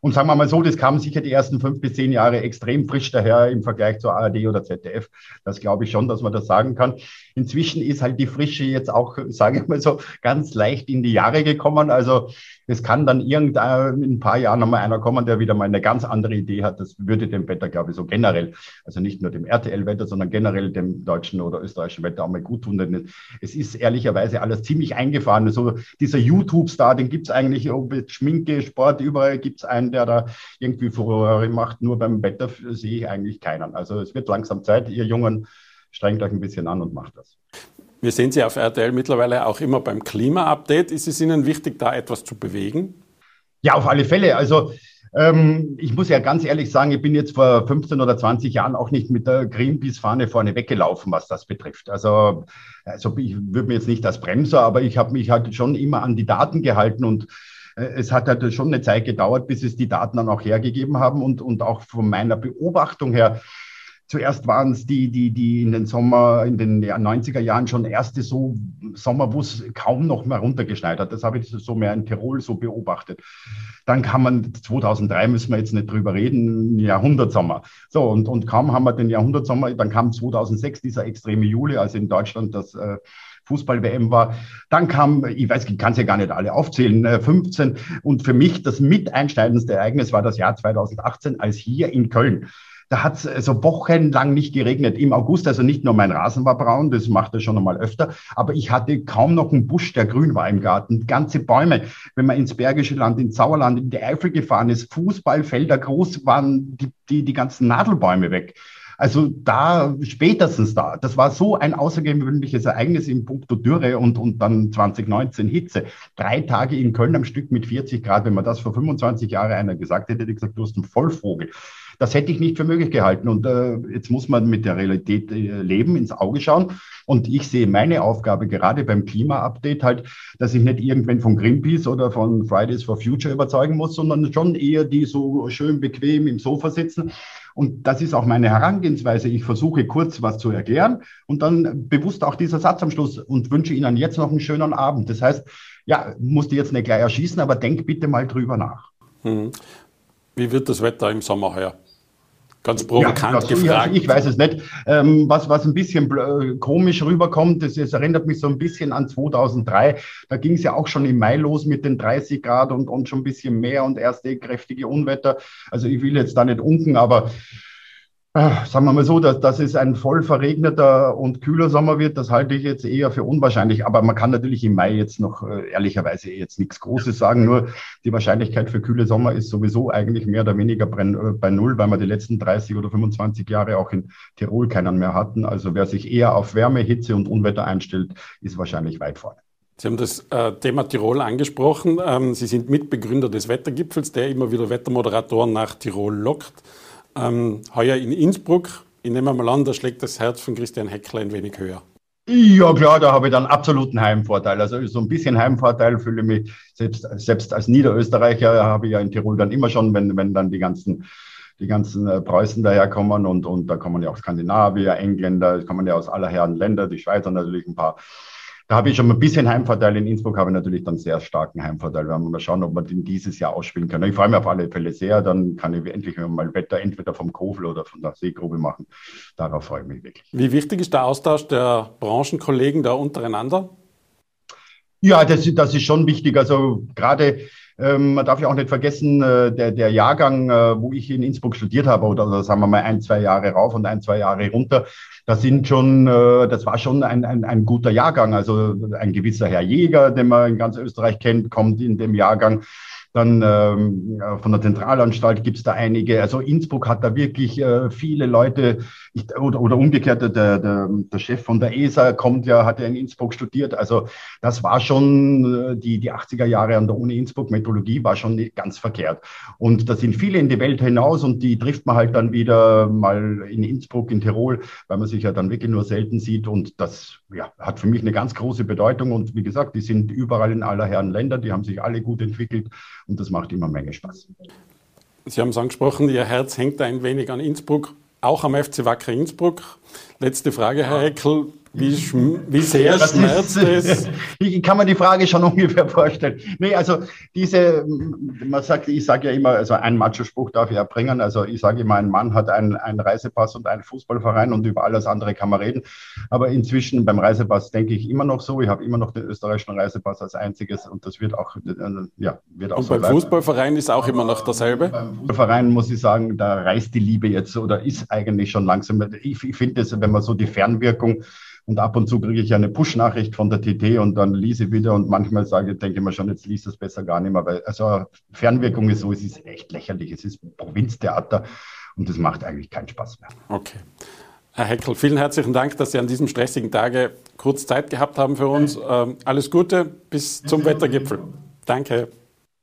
Und sagen wir mal so, das kam sicher die ersten fünf bis zehn Jahre extrem frisch daher im Vergleich zur ARD oder ZDF. Das glaube ich schon, dass man das sagen kann. Inzwischen ist halt die Frische jetzt auch, sage ich mal so, ganz leicht in die Jahre gekommen. Also es kann dann irgendein in ein paar Jahren nochmal einer kommen, der wieder mal eine ganz andere Idee hat. Das würde dem Wetter, glaube ich, so generell, also nicht nur dem RTL-Wetter, sondern generell dem deutschen oder österreichischen Wetter auch mal gut tun. Denn es ist ehrlicherweise alles ziemlich eingefahren. So dieser YouTube-Star, den gibt es eigentlich, ob jetzt Schminke, Sport, überall gibt es einen, der da irgendwie Furore macht. Nur beim Wetter sehe ich eigentlich keinen. Also es wird langsam Zeit, ihr Jungen, strengt euch ein bisschen an und macht das.
Wir sehen Sie auf RTL mittlerweile auch immer beim Klima-Update. Ist es Ihnen wichtig, da etwas zu bewegen?
Ja, auf alle Fälle. Also ähm, ich muss ja ganz ehrlich sagen, ich bin jetzt vor 15 oder 20 Jahren auch nicht mit der Greenpeace-Fahne vorne weggelaufen, was das betrifft. Also, also ich würde mir jetzt nicht als Bremser, aber ich habe mich halt schon immer an die Daten gehalten und äh, es hat halt schon eine Zeit gedauert, bis es die Daten dann auch hergegeben haben und, und auch von meiner Beobachtung her Zuerst waren es die, die, die in den Sommer, in den 90er Jahren schon erste so Sommer, wo es kaum noch mehr runtergeschneit hat. Das habe ich so mehr in Tirol so beobachtet. Dann kam man, 2003 müssen wir jetzt nicht drüber reden, Jahrhundertsommer. So, und, und kaum haben wir den Jahrhundertsommer, dann kam 2006 dieser extreme Juli, als in Deutschland das äh, Fußball-WM war. Dann kam, ich weiß, ich kann es ja gar nicht alle aufzählen, 15. Äh, und für mich das mit einschneidendste Ereignis war das Jahr 2018, als hier in Köln da hat es so also wochenlang nicht geregnet. Im August, also nicht nur mein Rasen war braun, das macht er schon einmal öfter, aber ich hatte kaum noch einen Busch, der grün war im Garten. Ganze Bäume. Wenn man ins Bergische Land, ins Sauerland, in die Eifel gefahren ist, Fußballfelder groß, waren die, die, die ganzen Nadelbäume weg. Also da, spätestens da, das war so ein außergewöhnliches Ereignis im Punkto Dürre und, und dann 2019 Hitze. Drei Tage in Köln am Stück mit 40 Grad. Wenn man das vor 25 Jahren einer gesagt hätte, hätte ich gesagt, du hast einen Vollvogel. Das hätte ich nicht für möglich gehalten. Und äh, jetzt muss man mit der Realität äh, leben, ins Auge schauen. Und ich sehe meine Aufgabe gerade beim Klima-Update halt, dass ich nicht irgendwen von Greenpeace oder von Fridays for Future überzeugen muss, sondern schon eher die so schön bequem im Sofa sitzen. Und das ist auch meine Herangehensweise. Ich versuche kurz was zu erklären und dann bewusst auch dieser Satz am Schluss und wünsche Ihnen jetzt noch einen schönen Abend. Das heißt, ja, musste jetzt nicht gleich erschießen, aber denk bitte mal drüber nach.
Hm. Wie wird das Wetter im Sommer heuer? Ganz provokant
ja, gefragt. Ich, ich, weiß es nicht. Ähm, was, was ein bisschen komisch rüberkommt, das, das, erinnert mich so ein bisschen an 2003. Da ging es ja auch schon im Mai los mit den 30 Grad und, und schon ein bisschen mehr und erste kräftige Unwetter. Also ich will jetzt da nicht unken, aber sagen wir mal so, dass, dass es ein voll verregneter und kühler Sommer wird, das halte ich jetzt eher für unwahrscheinlich. Aber man kann natürlich im Mai jetzt noch äh, ehrlicherweise jetzt nichts Großes sagen. Nur die Wahrscheinlichkeit für kühle Sommer ist sowieso eigentlich mehr oder weniger äh, bei Null, weil wir die letzten 30 oder 25 Jahre auch in Tirol keinen mehr hatten. Also wer sich eher auf Wärme, Hitze und Unwetter einstellt, ist wahrscheinlich weit vorne.
Sie haben das äh, Thema Tirol angesprochen. Ähm, Sie sind Mitbegründer des Wettergipfels, der immer wieder Wettermoderatoren nach Tirol lockt. Ähm, heuer in Innsbruck, ich nehme mal an, da schlägt das Herz von Christian Heckler ein wenig höher.
Ja, klar, da habe ich dann absoluten Heimvorteil. Also so ein bisschen Heimvorteil fühle ich mich, selbst, selbst als Niederösterreicher habe ich ja in Tirol dann immer schon, wenn, wenn dann die ganzen, die ganzen äh, Preußen daherkommen und, und da kommen ja auch Skandinavier, Engländer, kommen ja aus aller Herren Länder, die Schweizer natürlich ein paar da habe ich schon ein bisschen Heimvorteil. In Innsbruck habe ich natürlich dann sehr starken Heimvorteil. Wir werden mal schauen, ob wir den dieses Jahr ausspielen können. Ich freue mich auf alle Fälle sehr. Dann kann ich endlich mal Wetter entweder vom Kofel oder von der Seegrube machen. Darauf freue ich mich wirklich.
Wie wichtig ist der Austausch der Branchenkollegen da untereinander?
Ja, das, das ist schon wichtig. Also gerade ähm, man darf ja auch nicht vergessen, äh, der, der Jahrgang, äh, wo ich in Innsbruck studiert habe, oder, oder sagen wir mal ein, zwei Jahre rauf und ein, zwei Jahre runter, das sind schon, äh, das war schon ein, ein, ein guter Jahrgang. Also ein gewisser Herr Jäger, den man in ganz Österreich kennt, kommt in dem Jahrgang. Dann ähm, von der Zentralanstalt gibt es da einige. Also Innsbruck hat da wirklich äh, viele Leute, ich, oder, oder umgekehrt, der, der, der Chef von der ESA kommt ja, hat ja in Innsbruck studiert. Also das war schon äh, die, die 80er Jahre an der Uni Innsbruck, Metrologie war schon ganz verkehrt. Und da sind viele in die Welt hinaus und die trifft man halt dann wieder mal in Innsbruck, in Tirol, weil man sich ja dann wirklich nur selten sieht. Und das ja, hat für mich eine ganz große Bedeutung. Und wie gesagt, die sind überall in aller Herren Länder, die haben sich alle gut entwickelt und das macht immer eine Menge Spaß.
Sie haben es angesprochen, Ihr Herz hängt ein wenig an Innsbruck, auch am FC Wacker Innsbruck. Letzte Frage, Herr Heckel. Wie, wie sehr schmerzt es?
Ich kann mir die Frage schon ungefähr vorstellen. Nee, also diese, man sagt, ich sage ja immer, also ein Macho-Spruch darf ich erbringen. Also ich sage immer, ein Mann hat einen, einen Reisepass und einen Fußballverein und über alles andere kann man reden. Aber inzwischen beim Reisepass denke ich immer noch so. Ich habe immer noch den österreichischen Reisepass als einziges und das wird auch, äh, ja, wird auch
und so beim bleiben. Fußballverein ist auch immer noch dasselbe?
Beim Fußballverein muss ich sagen, da reißt die Liebe jetzt oder ist eigentlich schon langsam. Ich, ich finde das, wenn man so die Fernwirkung und ab und zu kriege ich eine Push-Nachricht von der TT und dann lese ich wieder und manchmal sage, denke ich mir schon, jetzt liest das besser gar nicht mehr, weil also Fernwirkung ist so, es ist echt lächerlich. Es ist Provinztheater und das macht eigentlich keinen Spaß mehr.
Okay. Herr Heckel, vielen herzlichen Dank, dass Sie an diesem stressigen Tage kurz Zeit gehabt haben für uns. Ähm, alles Gute bis zum Wettergipfel. Danke.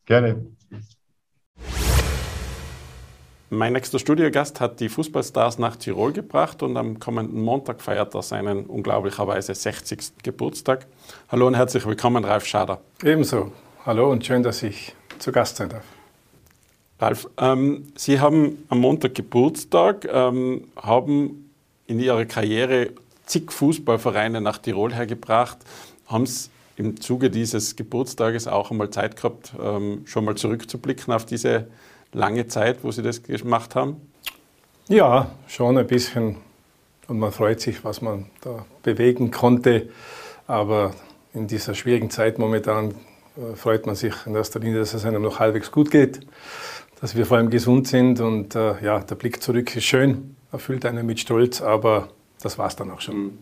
Gerne.
Mein nächster Studiogast hat die Fußballstars nach Tirol gebracht und am kommenden Montag feiert er seinen unglaublicherweise 60. Geburtstag. Hallo und herzlich willkommen, Ralf Schader.
Ebenso. Hallo und schön, dass ich zu Gast sein darf.
Ralf, ähm, Sie haben am Montag Geburtstag, ähm, haben in Ihrer Karriere zig Fußballvereine nach Tirol hergebracht. Haben es im Zuge dieses Geburtstages auch einmal Zeit gehabt, ähm, schon mal zurückzublicken auf diese lange Zeit, wo Sie das gemacht haben?
Ja, schon ein bisschen. Und man freut sich, was man da bewegen konnte. Aber in dieser schwierigen Zeit momentan äh, freut man sich in erster Linie, dass es einem noch halbwegs gut geht, dass wir vor allem gesund sind. Und äh, ja, der Blick zurück ist schön, erfüllt einen mit Stolz, aber das war es dann auch schon. Mhm.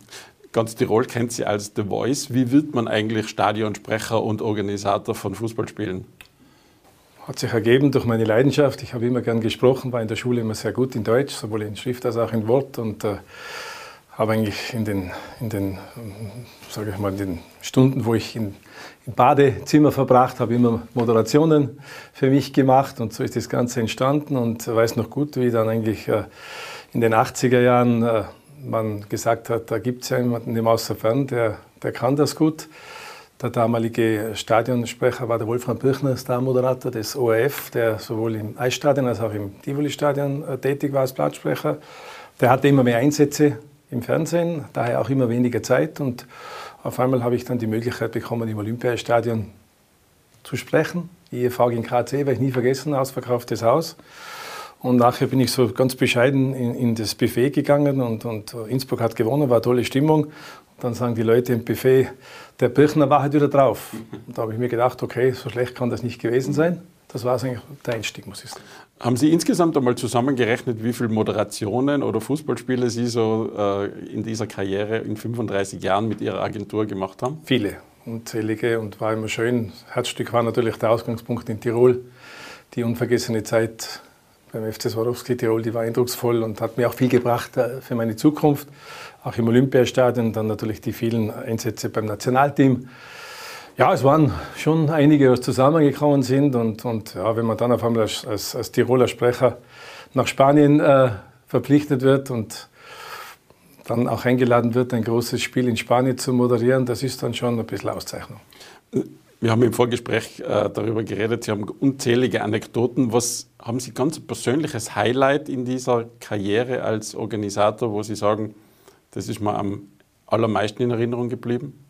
Ganz Tirol kennt Sie als The Voice. Wie wird man eigentlich Stadionsprecher und Organisator von Fußballspielen?
Hat sich ergeben durch meine Leidenschaft. Ich habe immer gern gesprochen, war in der Schule immer sehr gut in Deutsch, sowohl in Schrift als auch in Wort und äh, habe eigentlich in den, in den, sage ich mal, in den Stunden, wo ich in, im Badezimmer verbracht habe, immer Moderationen für mich gemacht und so ist das Ganze entstanden und weiß noch gut, wie dann eigentlich äh, in den 80er Jahren äh, man gesagt hat, da gibt es ja jemanden im Außerfern, der, der kann das gut. Der damalige Stadionsprecher war der Wolfram Birchner, Starmoderator des ORF, der sowohl im Eisstadion als auch im Tivoli-Stadion äh, tätig war als Platzsprecher. Der hatte immer mehr Einsätze im Fernsehen, daher auch immer weniger Zeit. Und auf einmal habe ich dann die Möglichkeit bekommen, im Olympiastadion zu sprechen. IEV gegen KC, werde ich nie vergessen, ausverkauftes Haus. Und nachher bin ich so ganz bescheiden in, in das Buffet gegangen und, und Innsbruck hat gewonnen, war tolle Stimmung. Dann sagen die Leute im Buffet, der Birchner war halt wieder drauf. Und da habe ich mir gedacht, okay, so schlecht kann das nicht gewesen sein. Das war eigentlich der Einstieg, muss ich sagen.
Haben Sie insgesamt einmal zusammengerechnet, wie viele Moderationen oder Fußballspiele Sie so äh, in dieser Karriere in 35 Jahren mit Ihrer Agentur gemacht haben?
Viele, unzählige und war immer schön. Herzstück war natürlich der Ausgangspunkt in Tirol. Die unvergessene Zeit beim FC Swarovski Tirol, die war eindrucksvoll und hat mir auch viel gebracht äh, für meine Zukunft auch im Olympiastadion, dann natürlich die vielen Einsätze beim Nationalteam. Ja, es waren schon einige, die zusammengekommen sind und, und ja, wenn man dann auf einmal als, als, als Tiroler Sprecher nach Spanien äh, verpflichtet wird und dann auch eingeladen wird, ein großes Spiel in Spanien zu moderieren, das ist dann schon ein bisschen Auszeichnung.
Wir haben im Vorgespräch äh, darüber geredet, Sie haben unzählige Anekdoten. Was haben Sie ganz persönliches Highlight in dieser Karriere als Organisator, wo Sie sagen, das ist mir am allermeisten in Erinnerung geblieben?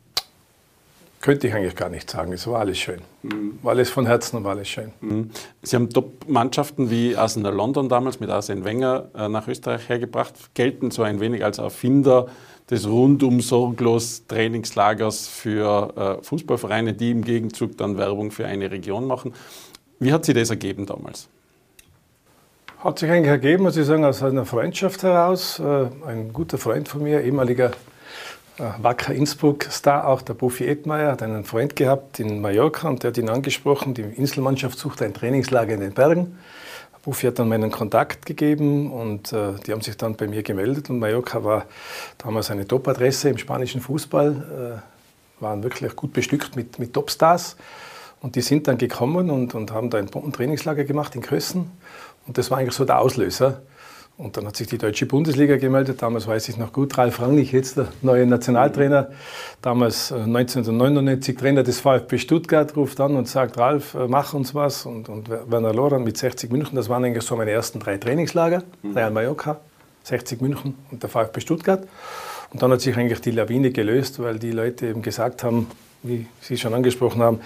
könnte ich eigentlich gar nicht sagen. Es war alles schön. Mhm. War alles von Herzen und war alles schön. Mhm.
Sie haben Top-Mannschaften wie Arsenal London damals mit Arsene Wenger äh, nach Österreich hergebracht, gelten so ein wenig als Erfinder des rundum sorglos Trainingslagers für äh, Fußballvereine, die im Gegenzug dann Werbung für eine Region machen. Wie hat sich das ergeben damals?
Hat sich eigentlich ergeben, muss ich sagen, aus einer Freundschaft heraus. Äh, ein guter Freund von mir, ehemaliger äh, Wacker Innsbruck-Star, auch der Buffy Edmeier, hat einen Freund gehabt in Mallorca und der hat ihn angesprochen. Die Inselmannschaft sucht ein Trainingslager in den Bergen. Buffy hat dann meinen Kontakt gegeben und äh, die haben sich dann bei mir gemeldet. Und Mallorca war damals eine Top-Adresse im spanischen Fußball, äh, waren wirklich gut bestückt mit, mit Topstars. Und die sind dann gekommen und, und haben da ein Trainingslager gemacht in Kössen. Und das war eigentlich so der Auslöser. Und dann hat sich die deutsche Bundesliga gemeldet. Damals weiß ich noch gut, Ralf Rangnick, jetzt der neue Nationaltrainer, damals 1999 äh, Trainer des VfB Stuttgart, ruft an und sagt, Ralf, äh, mach uns was. Und, und Werner Loran mit 60 München, das waren eigentlich so meine ersten drei Trainingslager. Mhm. Real Mallorca, 60 München und der VfB Stuttgart. Und dann hat sich eigentlich die Lawine gelöst, weil die Leute eben gesagt haben, wie Sie schon angesprochen haben,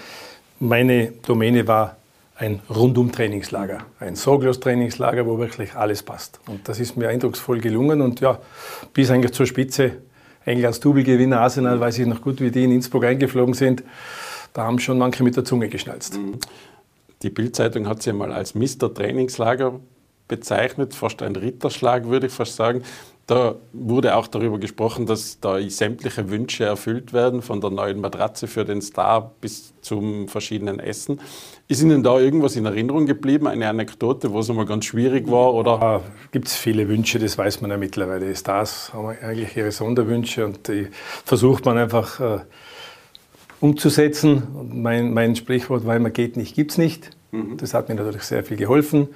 meine Domäne war ein Rundum-Trainingslager, ein Sorglos-Trainingslager, wo wirklich alles passt. Und das ist mir eindrucksvoll gelungen und ja, bis eigentlich zur Spitze. Englands Double-Gewinner Arsenal, weiß ich noch gut, wie die in Innsbruck eingeflogen sind. Da haben schon manche mit der Zunge geschnalzt. Mhm.
Die Bildzeitung hat sie mal als Mr. Trainingslager bezeichnet, fast ein Ritterschlag, würde ich fast sagen. Da wurde auch darüber gesprochen, dass da sämtliche Wünsche erfüllt werden, von der neuen Matratze für den Star bis zum verschiedenen Essen. Ist Ihnen da irgendwas in Erinnerung geblieben, eine Anekdote, wo es einmal ganz schwierig war? Oder?
Ja, Gibt es viele Wünsche, das weiß man ja mittlerweile. Die Stars haben eigentlich ihre Sonderwünsche und die versucht man einfach äh, umzusetzen. Und mein, mein Sprichwort war immer, geht nicht, gibt es nicht. Mhm. Das hat mir natürlich sehr viel geholfen.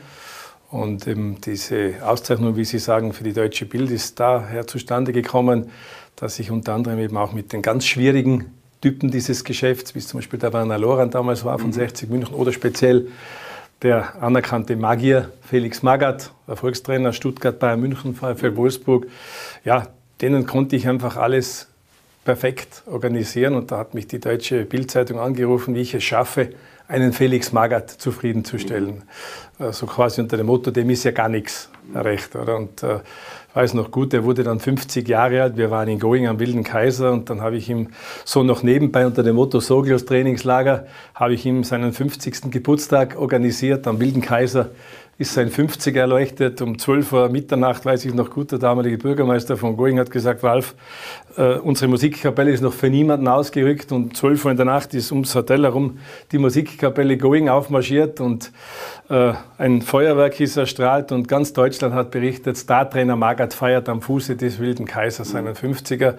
Und eben diese Auszeichnung, wie Sie sagen, für die deutsche Bild ist daher zustande gekommen, dass ich unter anderem eben auch mit den ganz schwierigen Typen dieses Geschäfts, wie zum Beispiel der Werner Loran damals war von mhm. 60 München oder speziell der anerkannte Magier Felix Magath, Erfolgstrainer Stuttgart, Bayern München, VfL Wolfsburg, ja, denen konnte ich einfach alles perfekt organisieren und da hat mich die deutsche Bildzeitung angerufen, wie ich es schaffe, einen Felix Magath zufriedenzustellen. So also quasi unter dem Motto, dem ist ja gar nichts recht. Oder? Und äh, weiß noch gut, er wurde dann 50 Jahre alt. Wir waren in Going am Wilden Kaiser und dann habe ich ihm so noch nebenbei unter dem Motto Soglos Trainingslager, habe ich ihm seinen 50. Geburtstag organisiert am Wilden Kaiser ist sein 50 erleuchtet. Um 12 Uhr Mitternacht, weiß ich noch gut, der damalige Bürgermeister von Going hat gesagt, Ralf, äh, unsere Musikkapelle ist noch für niemanden ausgerückt und 12 Uhr in der Nacht ist ums Hotel herum die Musikkapelle Going aufmarschiert und äh, ein Feuerwerk ist erstrahlt und ganz Deutschland hat berichtet, Startrainer Magath feiert am Fuße des Wilden Kaisers seinen 50er.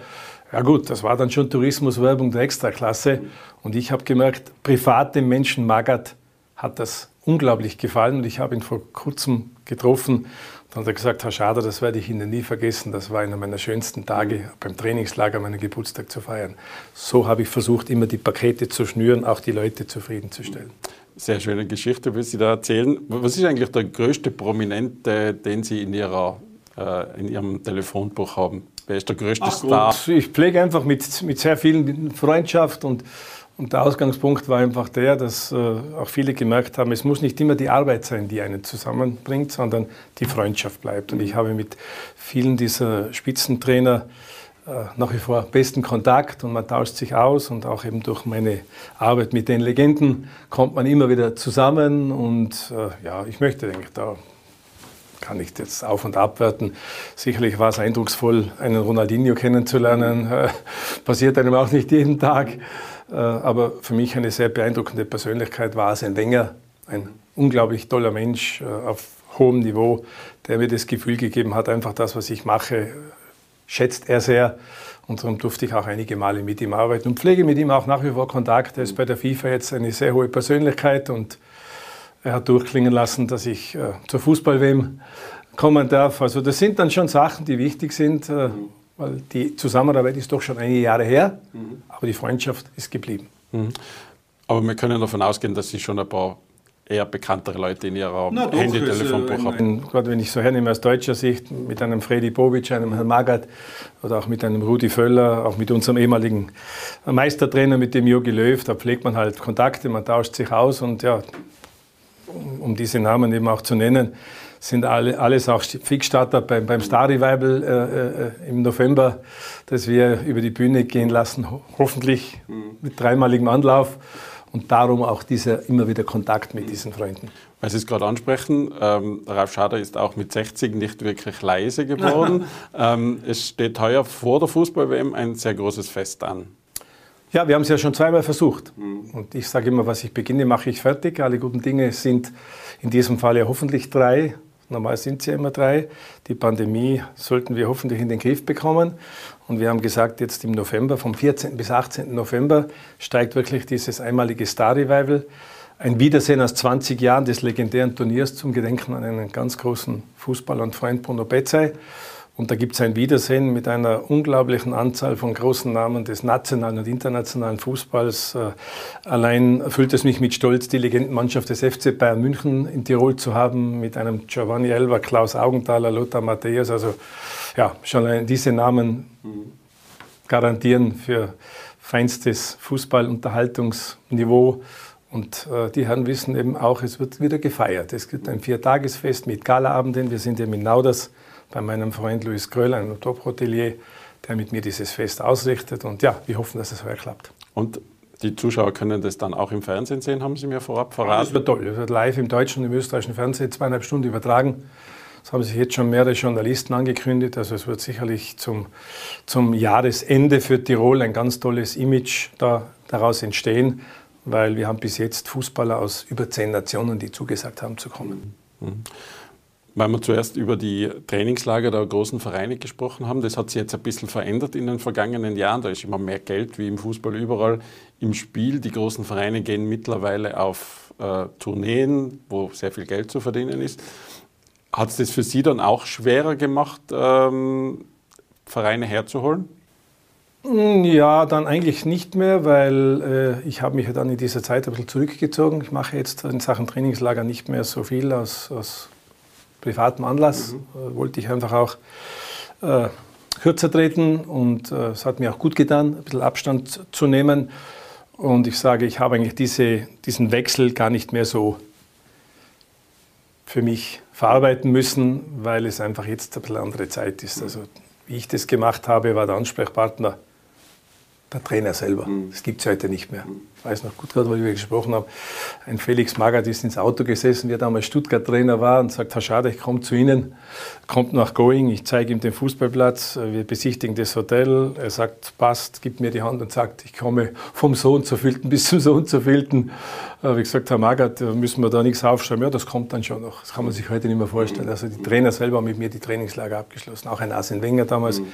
Ja gut, das war dann schon Tourismuswerbung der Extraklasse und ich habe gemerkt, privat dem Menschen Magath hat das unglaublich gefallen und ich habe ihn vor kurzem getroffen. Dann hat er gesagt, Herr Schader, das werde ich Ihnen nie vergessen. Das war einer meiner schönsten Tage, beim Trainingslager meinen Geburtstag zu feiern. So habe ich versucht, immer die Pakete zu schnüren, auch die Leute zufriedenzustellen.
Sehr schöne Geschichte, wie Sie da erzählen. Was ist eigentlich der größte Prominente, den Sie in, Ihrer, äh, in Ihrem Telefonbuch haben? Wer ist der größte Ach, Star?
Ich pflege einfach mit, mit sehr vielen Freundschaft und und der Ausgangspunkt war einfach der, dass äh, auch viele gemerkt haben, es muss nicht immer die Arbeit sein, die einen zusammenbringt, sondern die Freundschaft bleibt. Und ich habe mit vielen dieser Spitzentrainer äh, nach wie vor besten Kontakt und man tauscht sich aus und auch eben durch meine Arbeit mit den Legenden kommt man immer wieder zusammen und äh, ja, ich möchte, denke da kann ich jetzt auf- und abwerten. Sicherlich war es eindrucksvoll, einen Ronaldinho kennenzulernen. Passiert einem auch nicht jeden Tag. Äh, aber für mich eine sehr beeindruckende Persönlichkeit war Arsene Wenger, ein unglaublich toller Mensch äh, auf hohem Niveau, der mir das Gefühl gegeben hat, einfach das, was ich mache, schätzt er sehr. Und darum durfte ich auch einige Male mit ihm arbeiten und pflege mit ihm auch nach wie vor Kontakt. Er ist bei der FIFA jetzt eine sehr hohe Persönlichkeit und er hat durchklingen lassen, dass ich äh, zur Fußball-WM kommen darf. Also das sind dann schon Sachen, die wichtig sind. Äh, weil die Zusammenarbeit ist doch schon einige Jahre her, mhm. aber die Freundschaft ist geblieben. Mhm.
Aber wir können davon ausgehen, dass Sie schon ein paar eher bekanntere Leute in ihrer Handy-Telefonbuch haben.
Gerade wenn ich so hernehme aus deutscher Sicht, mit einem Freddy Bobic, einem Herrn Magath oder auch mit einem Rudi Völler, auch mit unserem ehemaligen Meistertrainer, mit dem Jogi Löw, da pflegt man halt Kontakte, man tauscht sich aus und ja, um diese Namen eben auch zu nennen, sind alle, alles auch Fixstarter beim, beim Star Revival äh, äh, im November, das wir über die Bühne gehen lassen, hoffentlich mit dreimaligem Anlauf und darum auch dieser immer wieder Kontakt mit diesen Freunden.
Weil Sie es gerade ansprechen, ähm, Ralf Schader ist auch mit 60 nicht wirklich leise geworden. ähm, es steht heuer vor der Fußball-WM ein sehr großes Fest an.
Ja, wir haben es ja schon zweimal versucht. Mhm. Und ich sage immer, was ich beginne, mache ich fertig. Alle guten Dinge sind in diesem Fall ja hoffentlich drei. Normal sind es ja immer drei. Die Pandemie sollten wir hoffentlich in den Griff bekommen. Und wir haben gesagt, jetzt im November, vom 14. bis 18. November, steigt wirklich dieses einmalige Star Revival. Ein Wiedersehen aus 20 Jahren des legendären Turniers zum Gedenken an einen ganz großen Fußballer und Freund Bruno Betzey. Und da gibt es ein Wiedersehen mit einer unglaublichen Anzahl von großen Namen des nationalen und internationalen Fußballs. Äh, allein erfüllt es mich mit Stolz, die Legendenmannschaft des FC Bayern München in Tirol zu haben, mit einem Giovanni Elber, Klaus Augenthaler, Lothar Matthäus. Also ja, schon allein diese Namen garantieren für feinstes Fußballunterhaltungsniveau. Und äh, die Herren wissen eben auch, es wird wieder gefeiert. Es gibt ein Viertagesfest mit Galaabenden. Wir sind ja in Nauders bei meinem Freund Luis Gröll, einem Top-Hotelier, der mit mir dieses Fest ausrichtet. Und ja, wir hoffen, dass es heuer klappt.
Und die Zuschauer können das dann auch im Fernsehen sehen, haben Sie mir vorab verraten?
Das wird toll. Es wird live im deutschen und im österreichischen Fernsehen zweieinhalb Stunden übertragen. Das haben sich jetzt schon mehrere Journalisten angekündigt. Also es wird sicherlich zum, zum Jahresende für Tirol ein ganz tolles Image da, daraus entstehen, weil wir haben bis jetzt Fußballer aus über zehn Nationen, die zugesagt haben zu kommen. Mhm.
Weil wir zuerst über die Trainingslager der großen Vereine gesprochen haben, das hat sich jetzt ein bisschen verändert in den vergangenen Jahren. Da ist immer mehr Geld wie im Fußball überall im Spiel. Die großen Vereine gehen mittlerweile auf äh, Tourneen, wo sehr viel Geld zu verdienen ist. Hat es das für Sie dann auch schwerer gemacht, ähm, Vereine herzuholen?
Hm, ja, dann eigentlich nicht mehr, weil äh, ich habe mich ja dann in dieser Zeit ein bisschen zurückgezogen. Ich mache jetzt in Sachen Trainingslager nicht mehr so viel aus, aus privatem Anlass mhm. äh, wollte ich einfach auch äh, kürzer treten und äh, es hat mir auch gut getan, ein bisschen Abstand zu nehmen. Und ich sage, ich habe eigentlich diese, diesen Wechsel gar nicht mehr so für mich verarbeiten müssen, weil es einfach jetzt ein bisschen andere Zeit ist. Also wie ich das gemacht habe, war der Ansprechpartner der Trainer selber. Mhm. Das gibt es heute nicht mehr. Ich weiß noch gut gerade, weil wir gesprochen haben. Ein Felix Magath ist ins Auto gesessen, der damals Stuttgart-Trainer war und sagt, Herr Schade, ich komme zu Ihnen. Kommt nach Going, ich zeige ihm den Fußballplatz, wir besichtigen das Hotel. Er sagt, passt, gibt mir die Hand und sagt, ich komme vom Sohn zu Filten bis zum Sohn zu Filten. Wie gesagt, Herr Magath, müssen wir da nichts aufschreiben. Ja, das kommt dann schon noch. Das kann man sich heute nicht mehr vorstellen. Also die Trainer selber haben mit mir die Trainingslager abgeschlossen. Auch ein Arsene Wenger damals. Mhm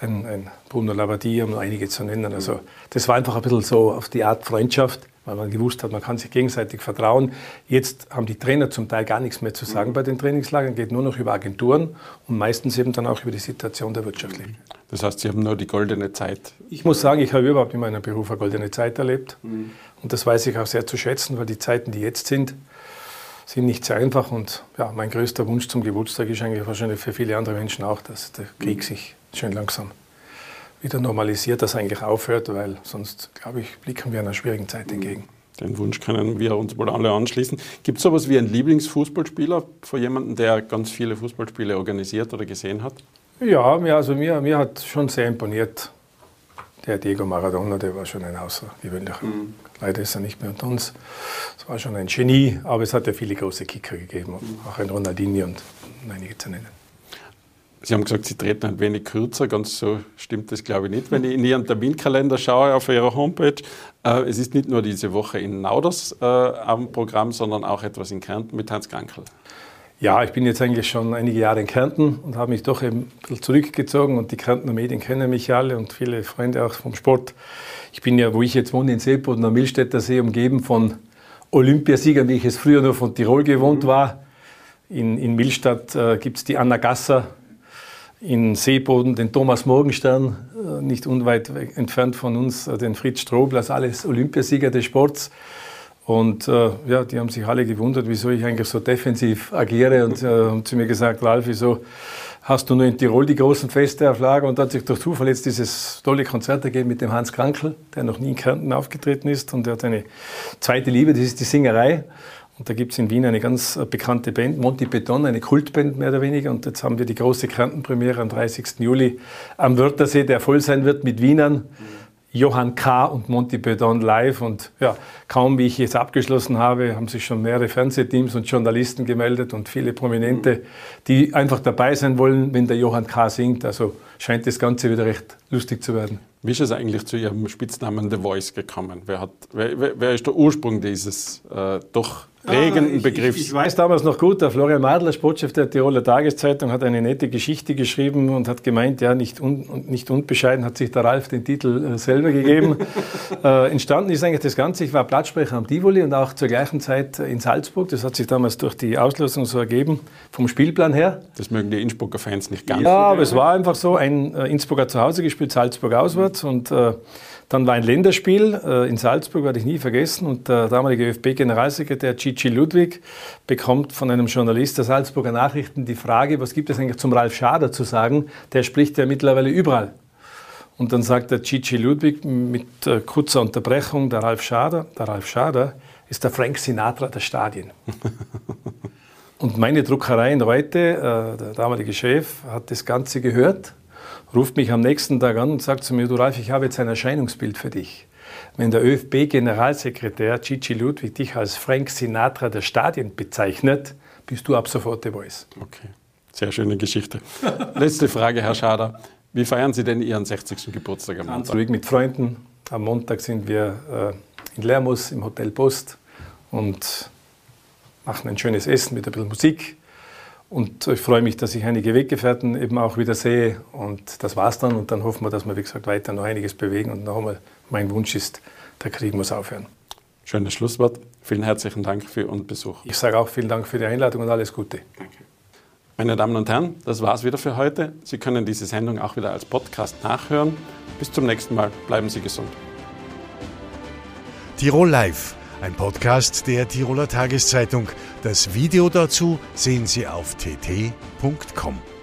ein, ein Bruno Labbadia, um noch einige zu nennen. Also das war einfach ein bisschen so auf die Art Freundschaft, weil man gewusst hat, man kann sich gegenseitig vertrauen. Jetzt haben die Trainer zum Teil gar nichts mehr zu sagen bei den Trainingslagern, geht nur noch über Agenturen und meistens eben dann auch über die Situation der wirtschaftlichen.
Das heißt, Sie haben nur die goldene Zeit?
Ich muss sagen, ich habe überhaupt in meinem Beruf eine goldene Zeit erlebt. Mhm. Und das weiß ich auch sehr zu schätzen, weil die Zeiten, die jetzt sind, sind nicht sehr einfach. Und ja, mein größter Wunsch zum Geburtstag ist eigentlich wahrscheinlich für viele andere Menschen auch, dass der Krieg sich schön langsam wieder normalisiert, dass eigentlich aufhört, weil sonst, glaube ich, blicken wir einer schwierigen Zeit entgegen.
Den Wunsch können wir uns wohl alle anschließen. Gibt es sowas wie einen Lieblingsfußballspieler von jemandem, der ganz viele Fußballspiele organisiert oder gesehen hat?
Ja, mir, also mir, mir hat schon sehr imponiert der Diego Maradona, der war schon ein außergewöhnlicher. Mhm. Leider ist er nicht mehr unter uns. Es war schon ein Genie, aber es hat ja viele große Kicker gegeben, mhm. auch ein Ronaldinho und einige zu nennen.
Sie haben gesagt, Sie treten ein wenig kürzer. Ganz so stimmt das, glaube ich, nicht. Wenn ich in Ihren Terminkalender schaue auf Ihrer Homepage, äh, es ist nicht nur diese Woche in Nauders äh, am Programm, sondern auch etwas in Kärnten mit Hans Krankel.
Ja, ich bin jetzt eigentlich schon einige Jahre in Kärnten und habe mich doch eben ein bisschen zurückgezogen und die Kärntner Medien kennen mich alle und viele Freunde auch vom Sport. Ich bin ja, wo ich jetzt wohne, in Seeboden am Millstätter See, umgeben von Olympiasiegern, wie ich es früher nur von Tirol gewohnt war. In, in Millstadt äh, gibt es die Anna Gasser, in Seeboden den Thomas Morgenstern, äh, nicht unweit entfernt von uns, äh, den Fritz Strobl, also alles Olympiasieger des Sports. Und äh, ja, die haben sich alle gewundert, wieso ich eigentlich so defensiv agiere und äh, haben zu mir gesagt, Ralf, wieso hast du nur in Tirol die großen Feste auf Lager und hat sich durch Zufall jetzt dieses tolle Konzert ergeben mit dem Hans Krankel, der noch nie in Kärnten aufgetreten ist und der hat eine zweite Liebe, das ist die Singerei. Und da gibt es in Wien eine ganz bekannte Band, Monty Beton, eine Kultband mehr oder weniger. Und jetzt haben wir die große Kärntenpremiere am 30. Juli am Wörthersee, der voll sein wird mit Wienern. Johann K. und Monty Bedon live. Und ja, kaum wie ich jetzt abgeschlossen habe, haben sich schon mehrere Fernsehteams und Journalisten gemeldet und viele Prominente, die einfach dabei sein wollen, wenn der Johann K. singt. Also scheint das Ganze wieder recht lustig zu werden.
Wie ist es eigentlich zu Ihrem Spitznamen The Voice gekommen? Wer, hat, wer, wer ist der Ursprung dieses äh, doch prägenden Begriffs.
Ich, ich, weiß damals noch gut, der Florian Madler, Sportchef der Tiroler Tageszeitung, hat eine nette Geschichte geschrieben und hat gemeint, ja, nicht, un, nicht unbescheiden hat sich der Ralf den Titel äh, selber gegeben. äh, entstanden ist eigentlich das Ganze, ich war Blattsprecher am Tivoli und auch zur gleichen Zeit in Salzburg. Das hat sich damals durch die Auslosung so ergeben, vom Spielplan her.
Das mögen die Innsbrucker Fans nicht ganz.
Ja, aber es war einfach so, ein äh, Innsbrucker zu Hause gespielt, Salzburg auswärts und äh, dann war ein Länderspiel äh, in Salzburg, werde ich nie vergessen. Und der damalige ÖFB-Generalsekretär Gigi Ludwig bekommt von einem Journalist der Salzburger Nachrichten die Frage, was gibt es eigentlich zum Ralf Schader zu sagen? Der spricht ja mittlerweile überall. Und dann sagt der Gigi Ludwig mit äh, kurzer Unterbrechung, der Ralf Schader, der Ralf Schader ist der Frank Sinatra der Stadien. Und meine Druckerei in Reute, äh, der damalige Chef, hat das Ganze gehört ruft mich am nächsten Tag an und sagt zu mir, du Ralf, ich habe jetzt ein Erscheinungsbild für dich. Wenn der ÖFB-Generalsekretär Gigi Ludwig dich als Frank Sinatra der Stadien bezeichnet, bist du ab sofort The Voice.
Okay, sehr schöne Geschichte. Letzte Frage, Herr Schader. Wie feiern Sie denn Ihren 60. Geburtstag
am Montag? Ruhig mit Freunden. Am Montag sind wir äh, in Lermus im Hotel Post und machen ein schönes Essen mit ein bisschen Musik. Und ich freue mich, dass ich einige Weggefährten eben auch wieder sehe. Und das war's dann. Und dann hoffen wir, dass wir, wie gesagt, weiter noch einiges bewegen. Und noch einmal, mein Wunsch ist, der Krieg muss aufhören.
Schönes Schlusswort. Vielen herzlichen Dank für Ihren Besuch.
Ich sage auch vielen Dank für die Einladung und alles Gute. Danke.
Meine Damen und Herren, das war's wieder für heute. Sie können diese Sendung auch wieder als Podcast nachhören. Bis zum nächsten Mal. Bleiben Sie gesund.
Tirol Live ein Podcast der Tiroler Tageszeitung. Das Video dazu sehen Sie auf tt.com.